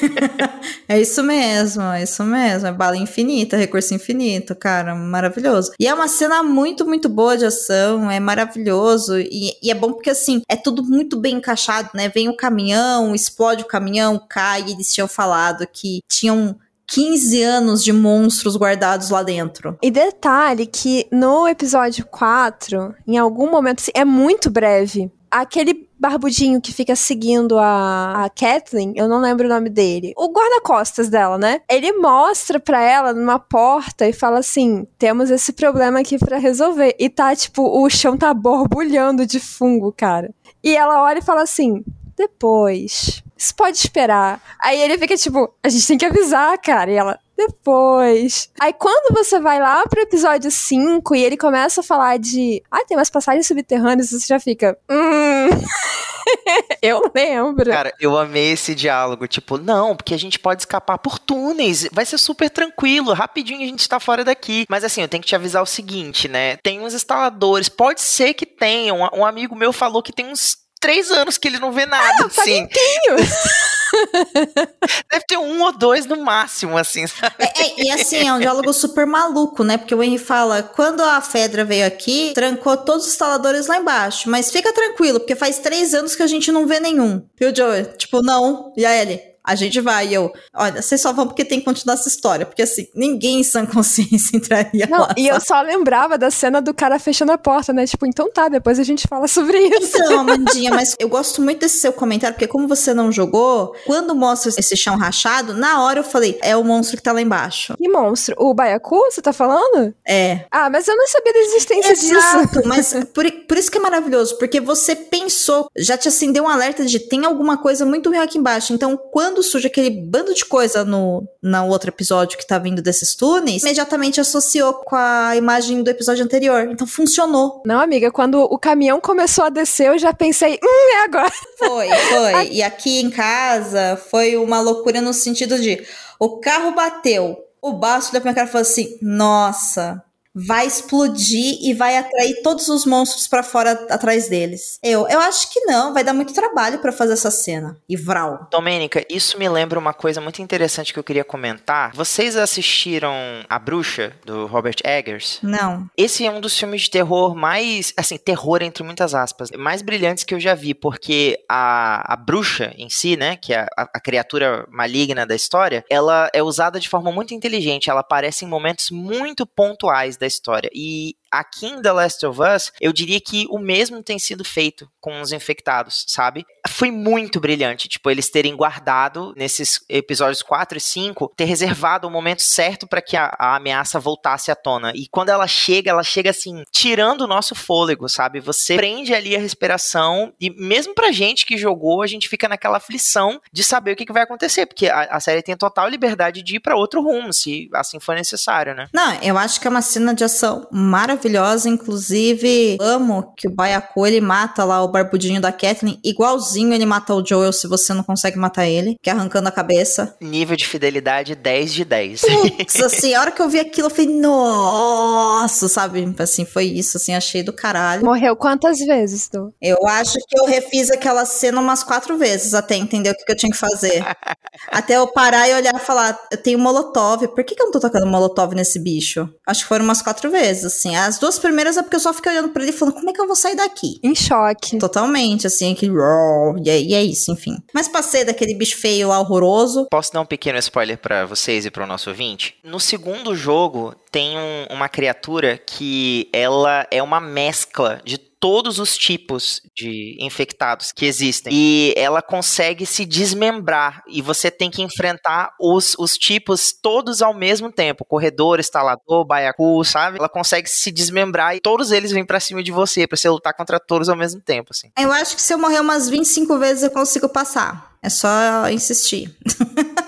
é isso mesmo, é isso mesmo. É bala infinita, recurso infinito, cara, maravilhoso. E é uma cena muito, muito boa de ação, é maravilhoso. E, e é bom porque, assim, é tudo muito bem encaixado, né? Vem o caminhão, explode o caminhão, cai. E eles tinham falado que tinham 15 anos de monstros guardados lá dentro. E detalhe que no episódio 4, em algum momento, assim, é muito breve. Aquele barbudinho que fica seguindo a, a Kathleen, eu não lembro o nome dele. O guarda-costas dela, né? Ele mostra pra ela numa porta e fala assim: temos esse problema aqui pra resolver. E tá, tipo, o chão tá borbulhando de fungo, cara. E ela olha e fala assim: depois. Isso pode esperar. Aí ele fica tipo, a gente tem que avisar, cara. E ela, depois. Aí quando você vai lá pro episódio 5 e ele começa a falar de. Ah, tem umas passagens subterrâneas, você já fica. Hum. Eu lembro. Cara, eu amei esse diálogo. Tipo, não, porque a gente pode escapar por túneis. Vai ser super tranquilo. Rapidinho a gente tá fora daqui. Mas assim, eu tenho que te avisar o seguinte, né? Tem uns instaladores. Pode ser que tenha. Um, amigo meu falou que tem uns três anos que ele não vê nada. tá assim. Deve ter um ou dois no máximo, assim? É, é, e assim, é um diálogo super maluco, né? Porque o Henry fala: quando a Fedra veio aqui, trancou todos os instaladores lá embaixo. Mas fica tranquilo, porque faz três anos que a gente não vê nenhum. E o Joey, tipo, não. E a Ellie? A gente vai. E eu, olha, vocês só vão porque tem que continuar essa história. Porque assim, ninguém em sã consciência entraria Não, lá. e eu só lembrava da cena do cara fechando a porta, né? Tipo, então tá, depois a gente fala sobre isso. Então, Amandinha, mas eu gosto muito desse seu comentário, porque como você não jogou, quando mostra esse chão rachado, na hora eu falei, é o monstro que tá lá embaixo. Que monstro? O Baiacu, você tá falando? É. Ah, mas eu não sabia da existência disso. Exato, mas por, por isso que é maravilhoso, porque você pensou, já te acendeu um alerta de tem alguma coisa muito ruim aqui embaixo. Então, quando surge aquele bando de coisa no, no outro episódio que tá vindo desses túneis, imediatamente associou com a imagem do episódio anterior. Então, funcionou. Não, amiga, quando o caminhão começou a descer, eu já pensei, hum, é agora. Foi, foi. E aqui em casa foi uma loucura no sentido de o carro bateu, o Baço olhou pra minha cara e falou assim: Nossa, vai explodir e vai atrair todos os monstros pra fora atrás deles. Eu, eu acho que não, vai dar muito trabalho pra fazer essa cena. E Vral. Domênica, isso me lembra uma coisa muito interessante que eu queria comentar. Vocês assistiram A Bruxa, do Robert Eggers? Não. Esse é um dos filmes de terror mais, assim, terror entre muitas aspas, mais brilhantes que eu já vi, porque a, a bruxa em si, né, que é a, a criatura maligna da história, ela é usada de forma muito inteligente, ela aparece em momentos muito pontuais da história. E aqui em The Last of Us, eu diria que o mesmo tem sido feito com os infectados, sabe? Foi muito brilhante, tipo, eles terem guardado nesses episódios 4 e 5, ter reservado o momento certo para que a, a, ameaça voltasse à tona. E quando ela chega, ela chega assim, tirando o nosso fôlego, sabe? Você prende ali a respiração e mesmo pra gente que jogou, a gente fica naquela aflição de saber o que, que vai acontecer, porque a, a série tem total liberdade de ir para outro rumo, se assim for necessário, né? Não, eu acho que é uma cena de ação maravilhosa maravilhosa. Inclusive, amo que o Baiacu ele mata lá o barbudinho da Kathleen, igualzinho ele mata o Joel se você não consegue matar ele, que é arrancando a cabeça. Nível de fidelidade 10 de 10. Putz, assim, a hora que eu vi aquilo, eu falei, nossa, sabe? Assim, foi isso, assim, achei do caralho. Morreu quantas vezes, Tu? Eu acho que eu refiz aquela cena umas quatro vezes até entender o que, que eu tinha que fazer. até eu parar e olhar e falar, eu tenho molotov, por que, que eu não tô tocando molotov nesse bicho? Acho que foram umas quatro vezes, assim. As duas primeiras é porque eu só fiquei olhando pra ele falando, como é que eu vou sair daqui? Em choque. Totalmente, assim, aquele e é, e é isso, enfim. Mas passei daquele bicho feio lá, horroroso. Posso dar um pequeno spoiler para vocês e para o nosso ouvinte? No segundo jogo, tem um, uma criatura que ela é uma mescla de todos os tipos de infectados que existem. E ela consegue se desmembrar. E você tem que enfrentar os, os tipos todos ao mesmo tempo. Corredor, instalador, baiacu, sabe? Ela consegue se desmembrar e todos eles vêm pra cima de você, pra você lutar contra todos ao mesmo tempo, assim. Eu acho que se eu morrer umas 25 vezes eu consigo passar. É só insistir.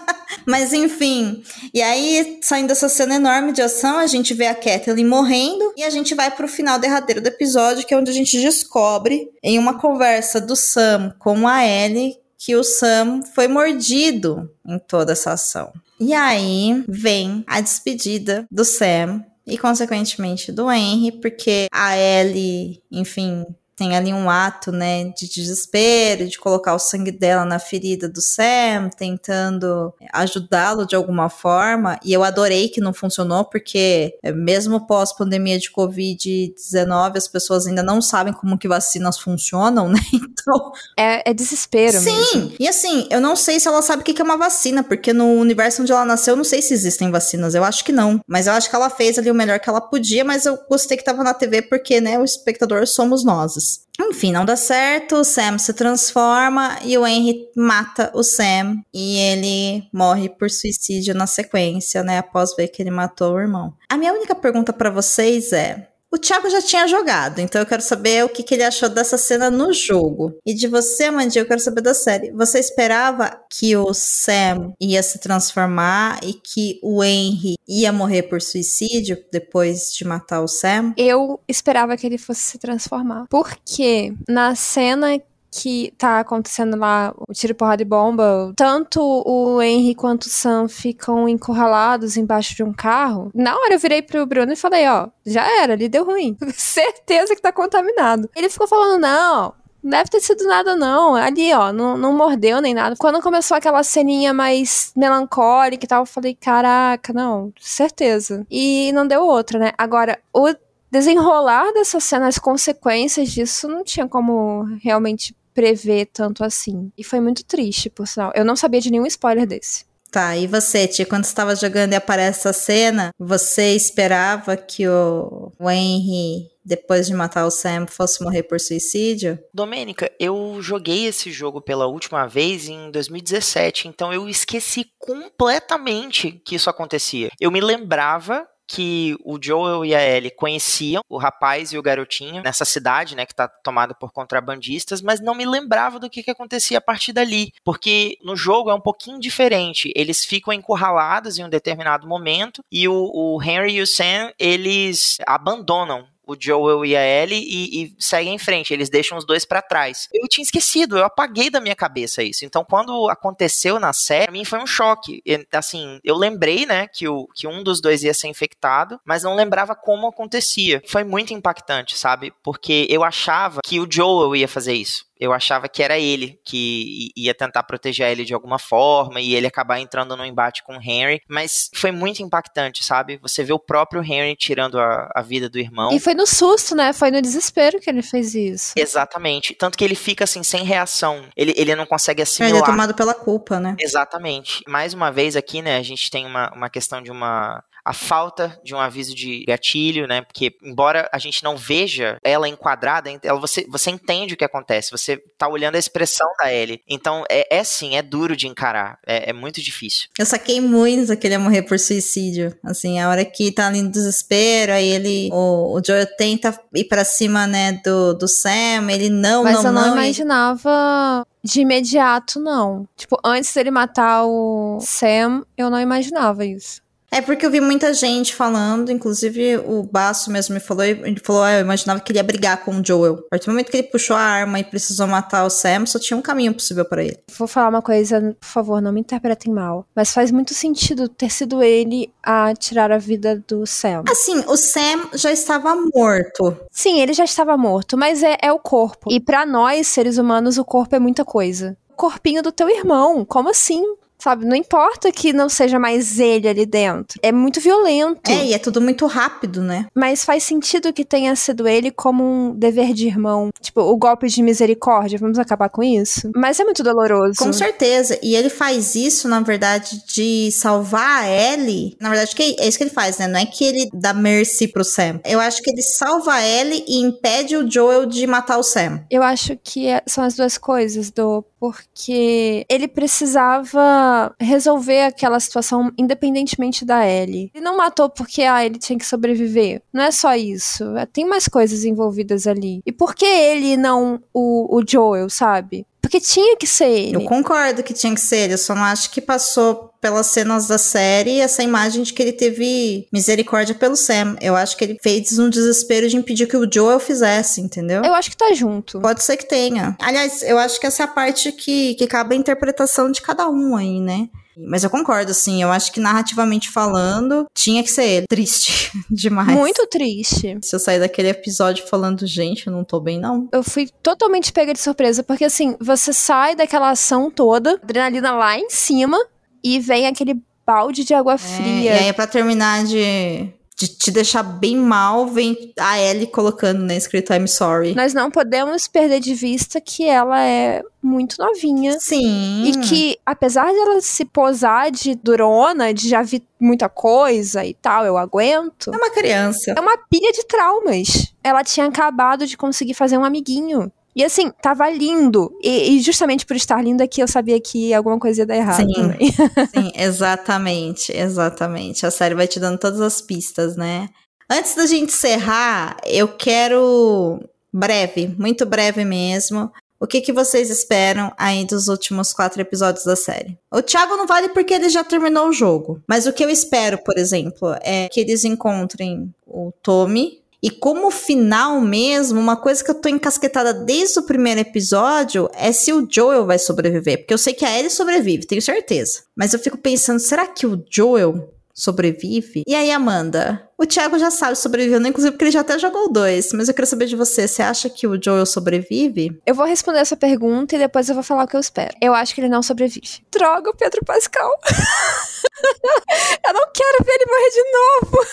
Mas enfim, e aí, saindo dessa cena enorme de ação, a gente vê a Kathleen morrendo e a gente vai pro final derradeiro do episódio, que é onde a gente descobre, em uma conversa do Sam com a Ellie, que o Sam foi mordido em toda essa ação. E aí vem a despedida do Sam e, consequentemente, do Henry, porque a Ellie, enfim, tem ali um ato, né, de desespero, de colocar o sangue dela na ferida do Sam, tentando ajudá-lo de alguma forma. E eu adorei que não funcionou, porque é, mesmo pós-pandemia de Covid-19, as pessoas ainda não sabem como que vacinas funcionam, né? Então. É, é desespero Sim, mesmo. e assim, eu não sei se ela sabe o que é uma vacina, porque no universo onde ela nasceu, eu não sei se existem vacinas. Eu acho que não. Mas eu acho que ela fez ali o melhor que ela podia, mas eu gostei que tava na TV, porque, né, o espectador somos nós. Enfim, não dá certo, o Sam se transforma e o Henry mata o Sam e ele morre por suicídio na sequência, né, após ver que ele matou o irmão. A minha única pergunta para vocês é: o Thiago já tinha jogado, então eu quero saber o que, que ele achou dessa cena no jogo. E de você, Amandi, eu quero saber da série. Você esperava que o Sam ia se transformar e que o Henry ia morrer por suicídio depois de matar o Sam? Eu esperava que ele fosse se transformar. Porque na cena que tá acontecendo lá o tiro, porrada e bomba, tanto o Henry quanto o Sam ficam encurralados embaixo de um carro. Na hora eu virei pro Bruno e falei, ó, já era, ali deu ruim. Certeza que tá contaminado. Ele ficou falando, não, não deve ter sido nada, não. Ali, ó, não, não mordeu nem nada. Quando começou aquela ceninha mais melancólica e tal, eu falei, caraca, não, certeza. E não deu outra, né? Agora, o desenrolar dessa cena, as consequências disso, não tinha como realmente prever tanto assim. E foi muito triste, por sinal. Eu não sabia de nenhum spoiler desse. Tá, e você, Tia, quando estava jogando e aparece essa cena, você esperava que o, o Henry, depois de matar o Sam, fosse morrer por suicídio? Domênica, eu joguei esse jogo pela última vez em 2017, então eu esqueci completamente que isso acontecia. Eu me lembrava que o Joel e a Ellie conheciam o rapaz e o garotinho nessa cidade, né, que tá tomada por contrabandistas, mas não me lembrava do que, que acontecia a partir dali, porque no jogo é um pouquinho diferente. Eles ficam encurralados em um determinado momento e o, o Henry e o Sam eles abandonam o Joel e a Ellie e, e seguem em frente. Eles deixam os dois para trás. Eu tinha esquecido, eu apaguei da minha cabeça isso. Então, quando aconteceu na série, pra mim foi um choque. E, assim, eu lembrei, né, que, o, que um dos dois ia ser infectado, mas não lembrava como acontecia. Foi muito impactante, sabe? Porque eu achava que o Joel ia fazer isso eu achava que era ele que ia tentar proteger ele de alguma forma e ele acabar entrando no embate com o Henry, mas foi muito impactante, sabe? Você vê o próprio Henry tirando a, a vida do irmão. E foi no susto, né? Foi no desespero que ele fez isso. Exatamente. Tanto que ele fica assim, sem reação. Ele, ele não consegue assimilar. Ele é tomado pela culpa, né? Exatamente. Mais uma vez aqui, né, a gente tem uma, uma questão de uma a falta de um aviso de gatilho, né? Porque embora a gente não veja ela enquadrada, ela, você, você entende o que acontece, você tá olhando a expressão da Ellie. Então é, é sim, é duro de encarar, é, é muito difícil. Eu saquei muito que ele ia morrer por suicídio. Assim, a hora que tá ali no desespero, aí ele. O, o Joel tenta ir para cima, né, do, do Sam, ele não, Mas não, eu não, não imaginava de imediato, não. Tipo, antes dele matar o Sam, eu não imaginava isso. É porque eu vi muita gente falando, inclusive o Baço mesmo me falou, ele falou, ah, eu imaginava que ele ia brigar com o Joel. A partir do momento que ele puxou a arma e precisou matar o Sam, só tinha um caminho possível para ele. Vou falar uma coisa, por favor, não me interpretem mal, mas faz muito sentido ter sido ele a tirar a vida do Sam. Assim, o Sam já estava morto. Sim, ele já estava morto, mas é, é o corpo. E para nós, seres humanos, o corpo é muita coisa. O corpinho do teu irmão, como assim? Sabe, não importa que não seja mais ele ali dentro. É muito violento. É, e é tudo muito rápido, né? Mas faz sentido que tenha sido ele como um dever de irmão. Tipo, o golpe de misericórdia, vamos acabar com isso? Mas é muito doloroso. Com certeza. E ele faz isso, na verdade, de salvar a Ellie. Na verdade, é isso que ele faz, né? Não é que ele dá mercy pro Sam. Eu acho que ele salva a Ellie e impede o Joel de matar o Sam. Eu acho que é, são as duas coisas, do porque ele precisava resolver aquela situação independentemente da Ellie. Ele não matou porque ah, ele tinha que sobreviver. Não é só isso. Tem mais coisas envolvidas ali. E por que ele não o, o Joel, sabe? Porque tinha que ser ele. Eu concordo que tinha que ser ele. Eu só não acho que passou pelas cenas da série essa imagem de que ele teve misericórdia pelo Sam. Eu acho que ele fez um desespero de impedir que o Joel fizesse, entendeu? Eu acho que tá junto. Pode ser que tenha. Aliás, eu acho que essa é a parte que, que cabe a interpretação de cada um aí, né? Mas eu concordo, assim, eu acho que narrativamente falando, tinha que ser ele. Triste demais. Muito triste. Se eu sair daquele episódio falando, gente, eu não tô bem, não. Eu fui totalmente pega de surpresa, porque assim, você sai daquela ação toda, adrenalina lá em cima, e vem aquele balde de água fria. É, e aí, pra terminar de de te deixar bem mal, vem a Ellie colocando, né, escrito I'm sorry. Nós não podemos perder de vista que ela é muito novinha. Sim. E que, apesar de ela se posar de durona, de já vi muita coisa e tal, eu aguento. É uma criança. É uma pilha de traumas. Ela tinha acabado de conseguir fazer um amiguinho. E assim, tava lindo. E, e, justamente por estar lindo aqui, eu sabia que alguma coisa ia dar errado sim, sim, exatamente, exatamente. A série vai te dando todas as pistas, né? Antes da gente encerrar, eu quero breve, muito breve mesmo. O que, que vocês esperam aí dos últimos quatro episódios da série? O Thiago não vale porque ele já terminou o jogo. Mas o que eu espero, por exemplo, é que eles encontrem o Tommy, e como final mesmo, uma coisa que eu tô encasquetada desde o primeiro episódio é se o Joel vai sobreviver. Porque eu sei que a Ellie sobrevive, tenho certeza. Mas eu fico pensando, será que o Joel sobrevive? E aí, Amanda? O Thiago já sabe sobreviver, inclusive porque ele já até jogou dois. Mas eu quero saber de você, você acha que o Joel sobrevive? Eu vou responder essa pergunta e depois eu vou falar o que eu espero. Eu acho que ele não sobrevive. Droga, o Pedro Pascal. eu não quero ver ele morrer de novo.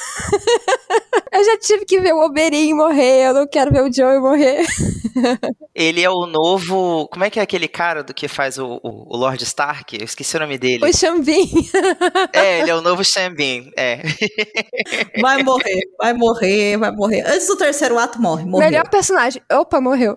eu já tive que ver o Oberyn morrer, eu não quero ver o Joel morrer. ele é o novo. Como é que é aquele cara do que faz o, o, o Lord Stark? Eu esqueci o nome dele. O Xambin. é, ele é o novo Xambin. É. Vai morrer, vai morrer, vai morrer. Antes do terceiro ato, morre. Morreu. Melhor personagem. Opa, morreu.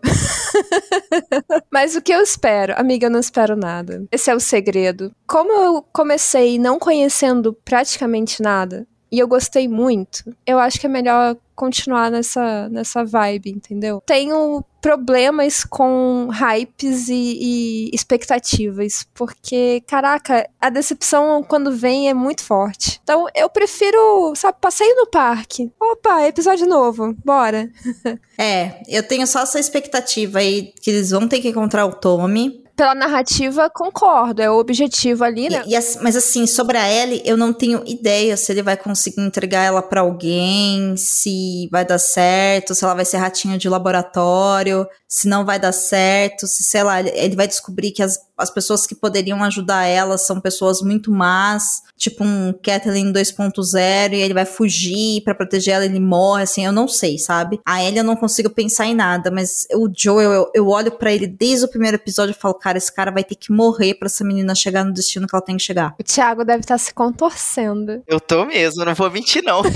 Mas o que eu espero? Amiga, eu não espero nada. Esse é o segredo. Como eu comecei não conhecendo praticamente nada, e eu gostei muito, eu acho que é melhor continuar nessa, nessa vibe, entendeu? Tenho problemas com hypes e, e, expectativas, porque, caraca, a decepção quando vem é muito forte. Então eu prefiro, sabe, passeio no parque. Opa, episódio novo, bora. é, eu tenho só essa expectativa aí que eles vão ter que encontrar o Tommy pela narrativa, concordo. É o objetivo ali, né? E, e, mas assim, sobre a Ellie, eu não tenho ideia se ele vai conseguir entregar ela para alguém, se vai dar certo, se ela vai ser ratinha de laboratório, se não vai dar certo, se, sei lá, ele vai descobrir que as, as pessoas que poderiam ajudar ela são pessoas muito más, tipo um Kathleen 2.0, e ele vai fugir para proteger ela, ele morre, assim, eu não sei, sabe? A Ellie eu não consigo pensar em nada, mas o Joel, eu, eu olho para ele desde o primeiro episódio e falo, cara, esse cara vai ter que morrer para essa menina chegar no destino que ela tem que chegar. O Thiago deve estar tá se contorcendo. Eu tô mesmo, não vou mentir não.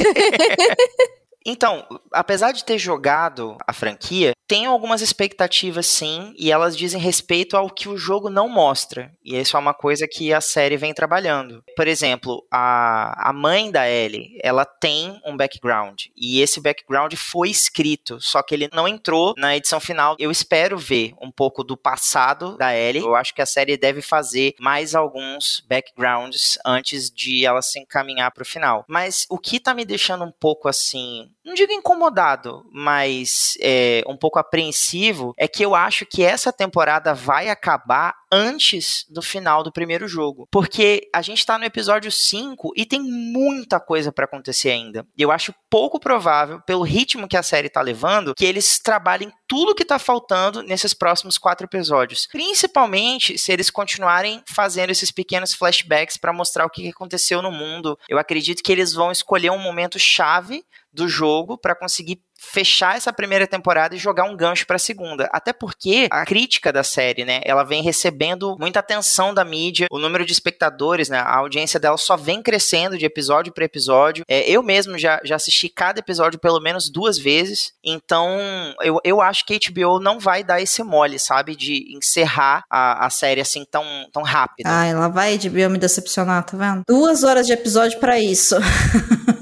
Então, apesar de ter jogado a franquia, tenho algumas expectativas sim, e elas dizem respeito ao que o jogo não mostra. E isso é uma coisa que a série vem trabalhando. Por exemplo, a, a mãe da Ellie, ela tem um background, e esse background foi escrito, só que ele não entrou na edição final. Eu espero ver um pouco do passado da Ellie. Eu acho que a série deve fazer mais alguns backgrounds antes de ela se encaminhar para o final. Mas o que tá me deixando um pouco assim, não digo incomodado, mas é, um pouco apreensivo, é que eu acho que essa temporada vai acabar antes do final do primeiro jogo. Porque a gente tá no episódio 5 e tem muita coisa para acontecer ainda. E eu acho pouco provável, pelo ritmo que a série tá levando, que eles trabalhem tudo que tá faltando nesses próximos quatro episódios. Principalmente se eles continuarem fazendo esses pequenos flashbacks para mostrar o que aconteceu no mundo. Eu acredito que eles vão escolher um momento chave do jogo para conseguir fechar essa primeira temporada e jogar um gancho para a segunda. Até porque a crítica da série, né, ela vem recebendo muita atenção da mídia, o número de espectadores, né, a audiência dela só vem crescendo de episódio para episódio. É, eu mesmo já, já assisti cada episódio pelo menos duas vezes, então eu, eu acho que a HBO não vai dar esse mole, sabe, de encerrar a, a série assim tão, tão rápido. Ah, ela vai HBO me decepcionar, tá vendo? Duas horas de episódio para isso.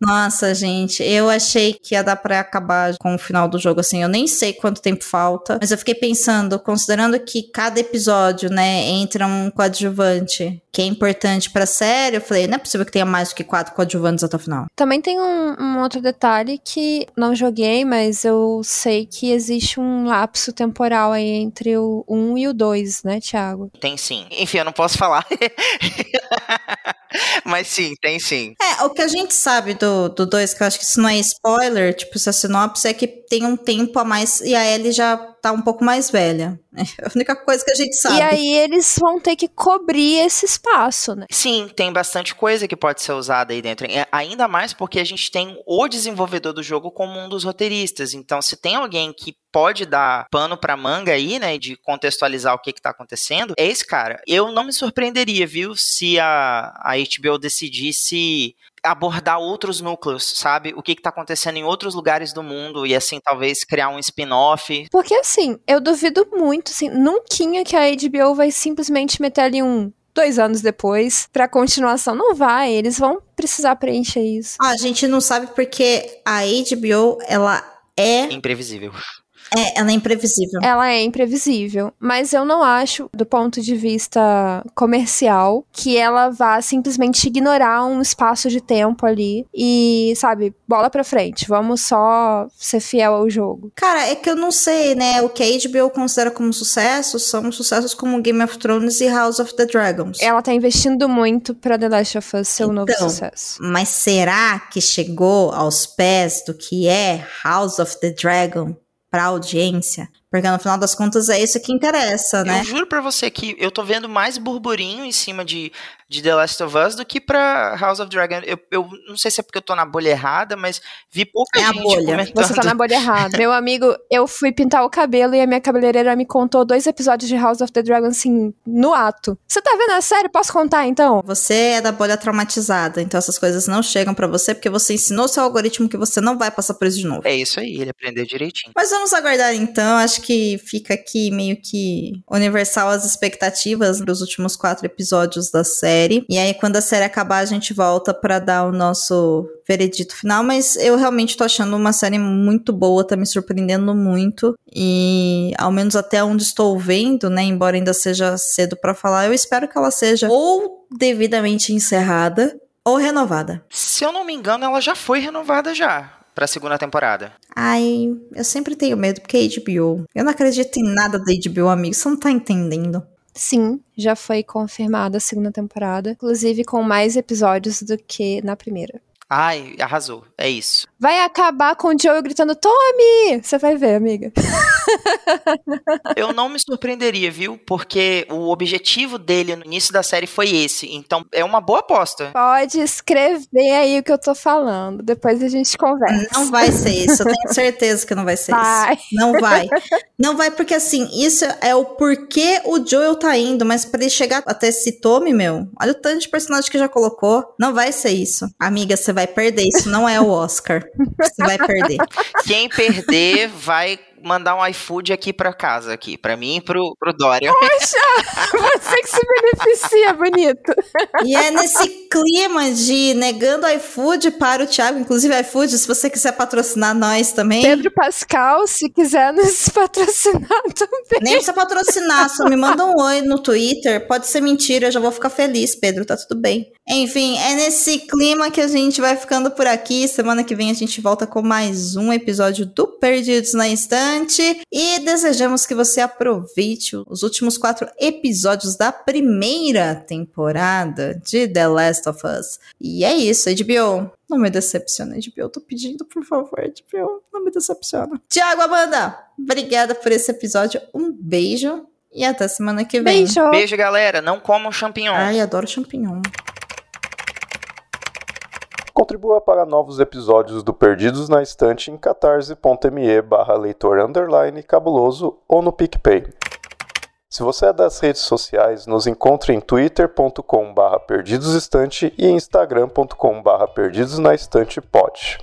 Nossa, gente, eu achei que ia dar pra acabar com o final do jogo, assim. Eu nem sei quanto tempo falta, mas eu fiquei pensando, considerando que cada episódio, né, entra um coadjuvante que é importante pra série, eu falei, não é possível que tenha mais do que quatro coadjuvantes até o final. Também tem um, um outro detalhe que não joguei, mas eu sei que existe um lapso temporal aí entre o 1 um e o 2, né, Thiago? Tem sim. Enfim, eu não posso falar. Mas sim, tem sim. É, o que a gente sabe do 2, que eu acho que isso não é spoiler, tipo, essa sinopse é que tem um tempo a mais e a Ellie já tá um pouco mais velha. É a única coisa que a gente sabe. E aí eles vão ter que cobrir esse espaço, né? Sim, tem bastante coisa que pode ser usada aí dentro. É, ainda mais porque a gente tem o desenvolvedor do jogo como um dos roteiristas. Então, se tem alguém que pode dar pano pra manga aí, né, de contextualizar o que que tá acontecendo, é esse cara. Eu não me surpreenderia, viu, se a, a HBO decidisse abordar outros núcleos, sabe? O que está acontecendo em outros lugares do mundo e assim talvez criar um spin-off. Porque assim, eu duvido muito, assim, nunca que a HBO vai simplesmente meter ali um dois anos depois pra continuação. Não vai, eles vão precisar preencher isso. Ah, a gente não sabe porque a HBO, ela é imprevisível. É, ela é imprevisível. Ela é imprevisível. Mas eu não acho, do ponto de vista comercial, que ela vá simplesmente ignorar um espaço de tempo ali e, sabe, bola pra frente. Vamos só ser fiel ao jogo. Cara, é que eu não sei, né? O que a HBO considera como sucesso são sucessos como Game of Thrones e House of the Dragons. Ela tá investindo muito pra The Last of Us ser um novo Então, sucesso. Mas será que chegou aos pés do que é House of the Dragon pra audiência? Porque no final das contas é isso que interessa, né? Eu juro pra você que eu tô vendo mais burburinho em cima de, de The Last of Us do que pra House of Dragon. Eu, eu não sei se é porque eu tô na bolha errada, mas vi pouca É a gente bolha. comentando. Você tá na bolha errada. Meu amigo, eu fui pintar o cabelo e a minha cabeleireira me contou dois episódios de House of the Dragon, assim, no ato. Você tá vendo a série? Posso contar, então? Você é da bolha traumatizada, então essas coisas não chegam pra você porque você ensinou seu algoritmo que você não vai passar por isso de novo. É isso aí, ele aprendeu direitinho. Mas vamos aguardar então. Acho que fica aqui meio que universal as expectativas dos últimos quatro episódios da série. E aí, quando a série acabar, a gente volta pra dar o nosso veredito final. Mas eu realmente tô achando uma série muito boa, tá me surpreendendo muito. E ao menos até onde estou vendo, né? Embora ainda seja cedo pra falar, eu espero que ela seja ou devidamente encerrada ou renovada. Se eu não me engano, ela já foi renovada já pra segunda temporada. Ai, eu sempre tenho medo, porque é HBO. Eu não acredito em nada da HBO, amigo. Você não tá entendendo. Sim, já foi confirmada a segunda temporada, inclusive com mais episódios do que na primeira. Ai, arrasou. É isso. Vai acabar com o Joe gritando Tommy! Você vai ver, amiga. Eu não me surpreenderia, viu? Porque o objetivo dele no início da série foi esse. Então é uma boa aposta. Pode escrever aí o que eu tô falando. Depois a gente conversa. Não vai ser isso. Eu tenho certeza que não vai ser Vai. isso. Não vai. Não vai, porque assim, isso é o porquê o Joel tá indo, mas pra ele chegar até esse tome, meu, olha o tanto de personagem que já colocou. Não vai ser isso. Amiga, você vai perder. Isso não é o Oscar. Você vai perder. Quem perder vai mandar um iFood aqui pra casa, aqui, pra mim e pro, pro Dória. Você que se beneficia, bonito. E é nesse clima de negando iFood para o Thiago, inclusive iFood, se você quiser patrocinar nós também. Pedro Pascal, se quiser nos patrocinar também. Nem precisa patrocinar, só me manda um oi no Twitter. Pode ser mentira, eu já vou ficar feliz, Pedro, tá tudo bem. Enfim, é nesse clima que a gente vai ficando por aqui. Semana que vem a gente volta com mais um episódio do Perdidos na Estante. E desejamos que você aproveite os últimos quatro episódios da primeira temporada de The Last of Us. E é isso, HBO. Não me decepciona, HBO. Tô pedindo, por favor, HBO. Não me decepciona. Tiago, Amanda, obrigada por esse episódio. Um beijo e até semana que vem. Beijo. Beijo, galera. Não comam champignon. Ai, adoro champignon. Contribua para novos episódios do Perdidos na Estante em catarse.me barra leitor underline cabuloso ou no PicPay. Se você é das redes sociais, nos encontre em twitter.com barra perdidosestante e instagram.com barra perdidosnaestantepod.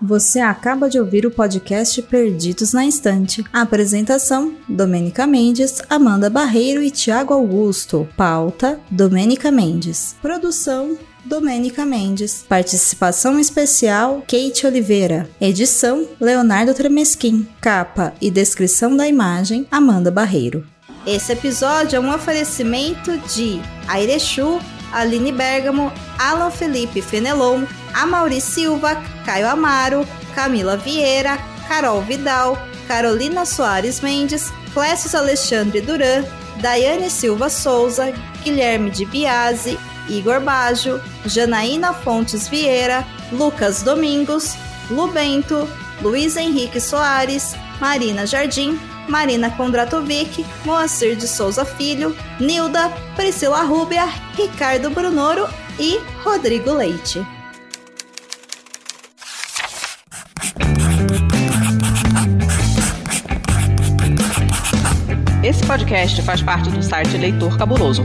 Você acaba de ouvir o podcast Perdidos na Estante. A apresentação: Domênica Mendes, Amanda Barreiro e Tiago Augusto. Pauta: Domênica Mendes. Produção: Domênica Mendes. Participação especial: Kate Oliveira. Edição: Leonardo Tremesquim. Capa e descrição da imagem: Amanda Barreiro. Esse episódio é um oferecimento de Airechu, Aline Bergamo, Alan Felipe Fenelon, Amaury Silva, Caio Amaro, Camila Vieira, Carol Vidal, Carolina Soares Mendes, Clécio Alexandre Duran, Daiane Silva Souza, Guilherme de Biase, Igor Baggio, Janaína Fontes Vieira, Lucas Domingos, Lubento, Luiz Henrique Soares, Marina Jardim, Marina Kondratovic, Moacir de Souza Filho, Nilda, Priscila Rúbia, Ricardo Brunoro e Rodrigo Leite. Esse podcast faz parte do site Leitor Cabuloso.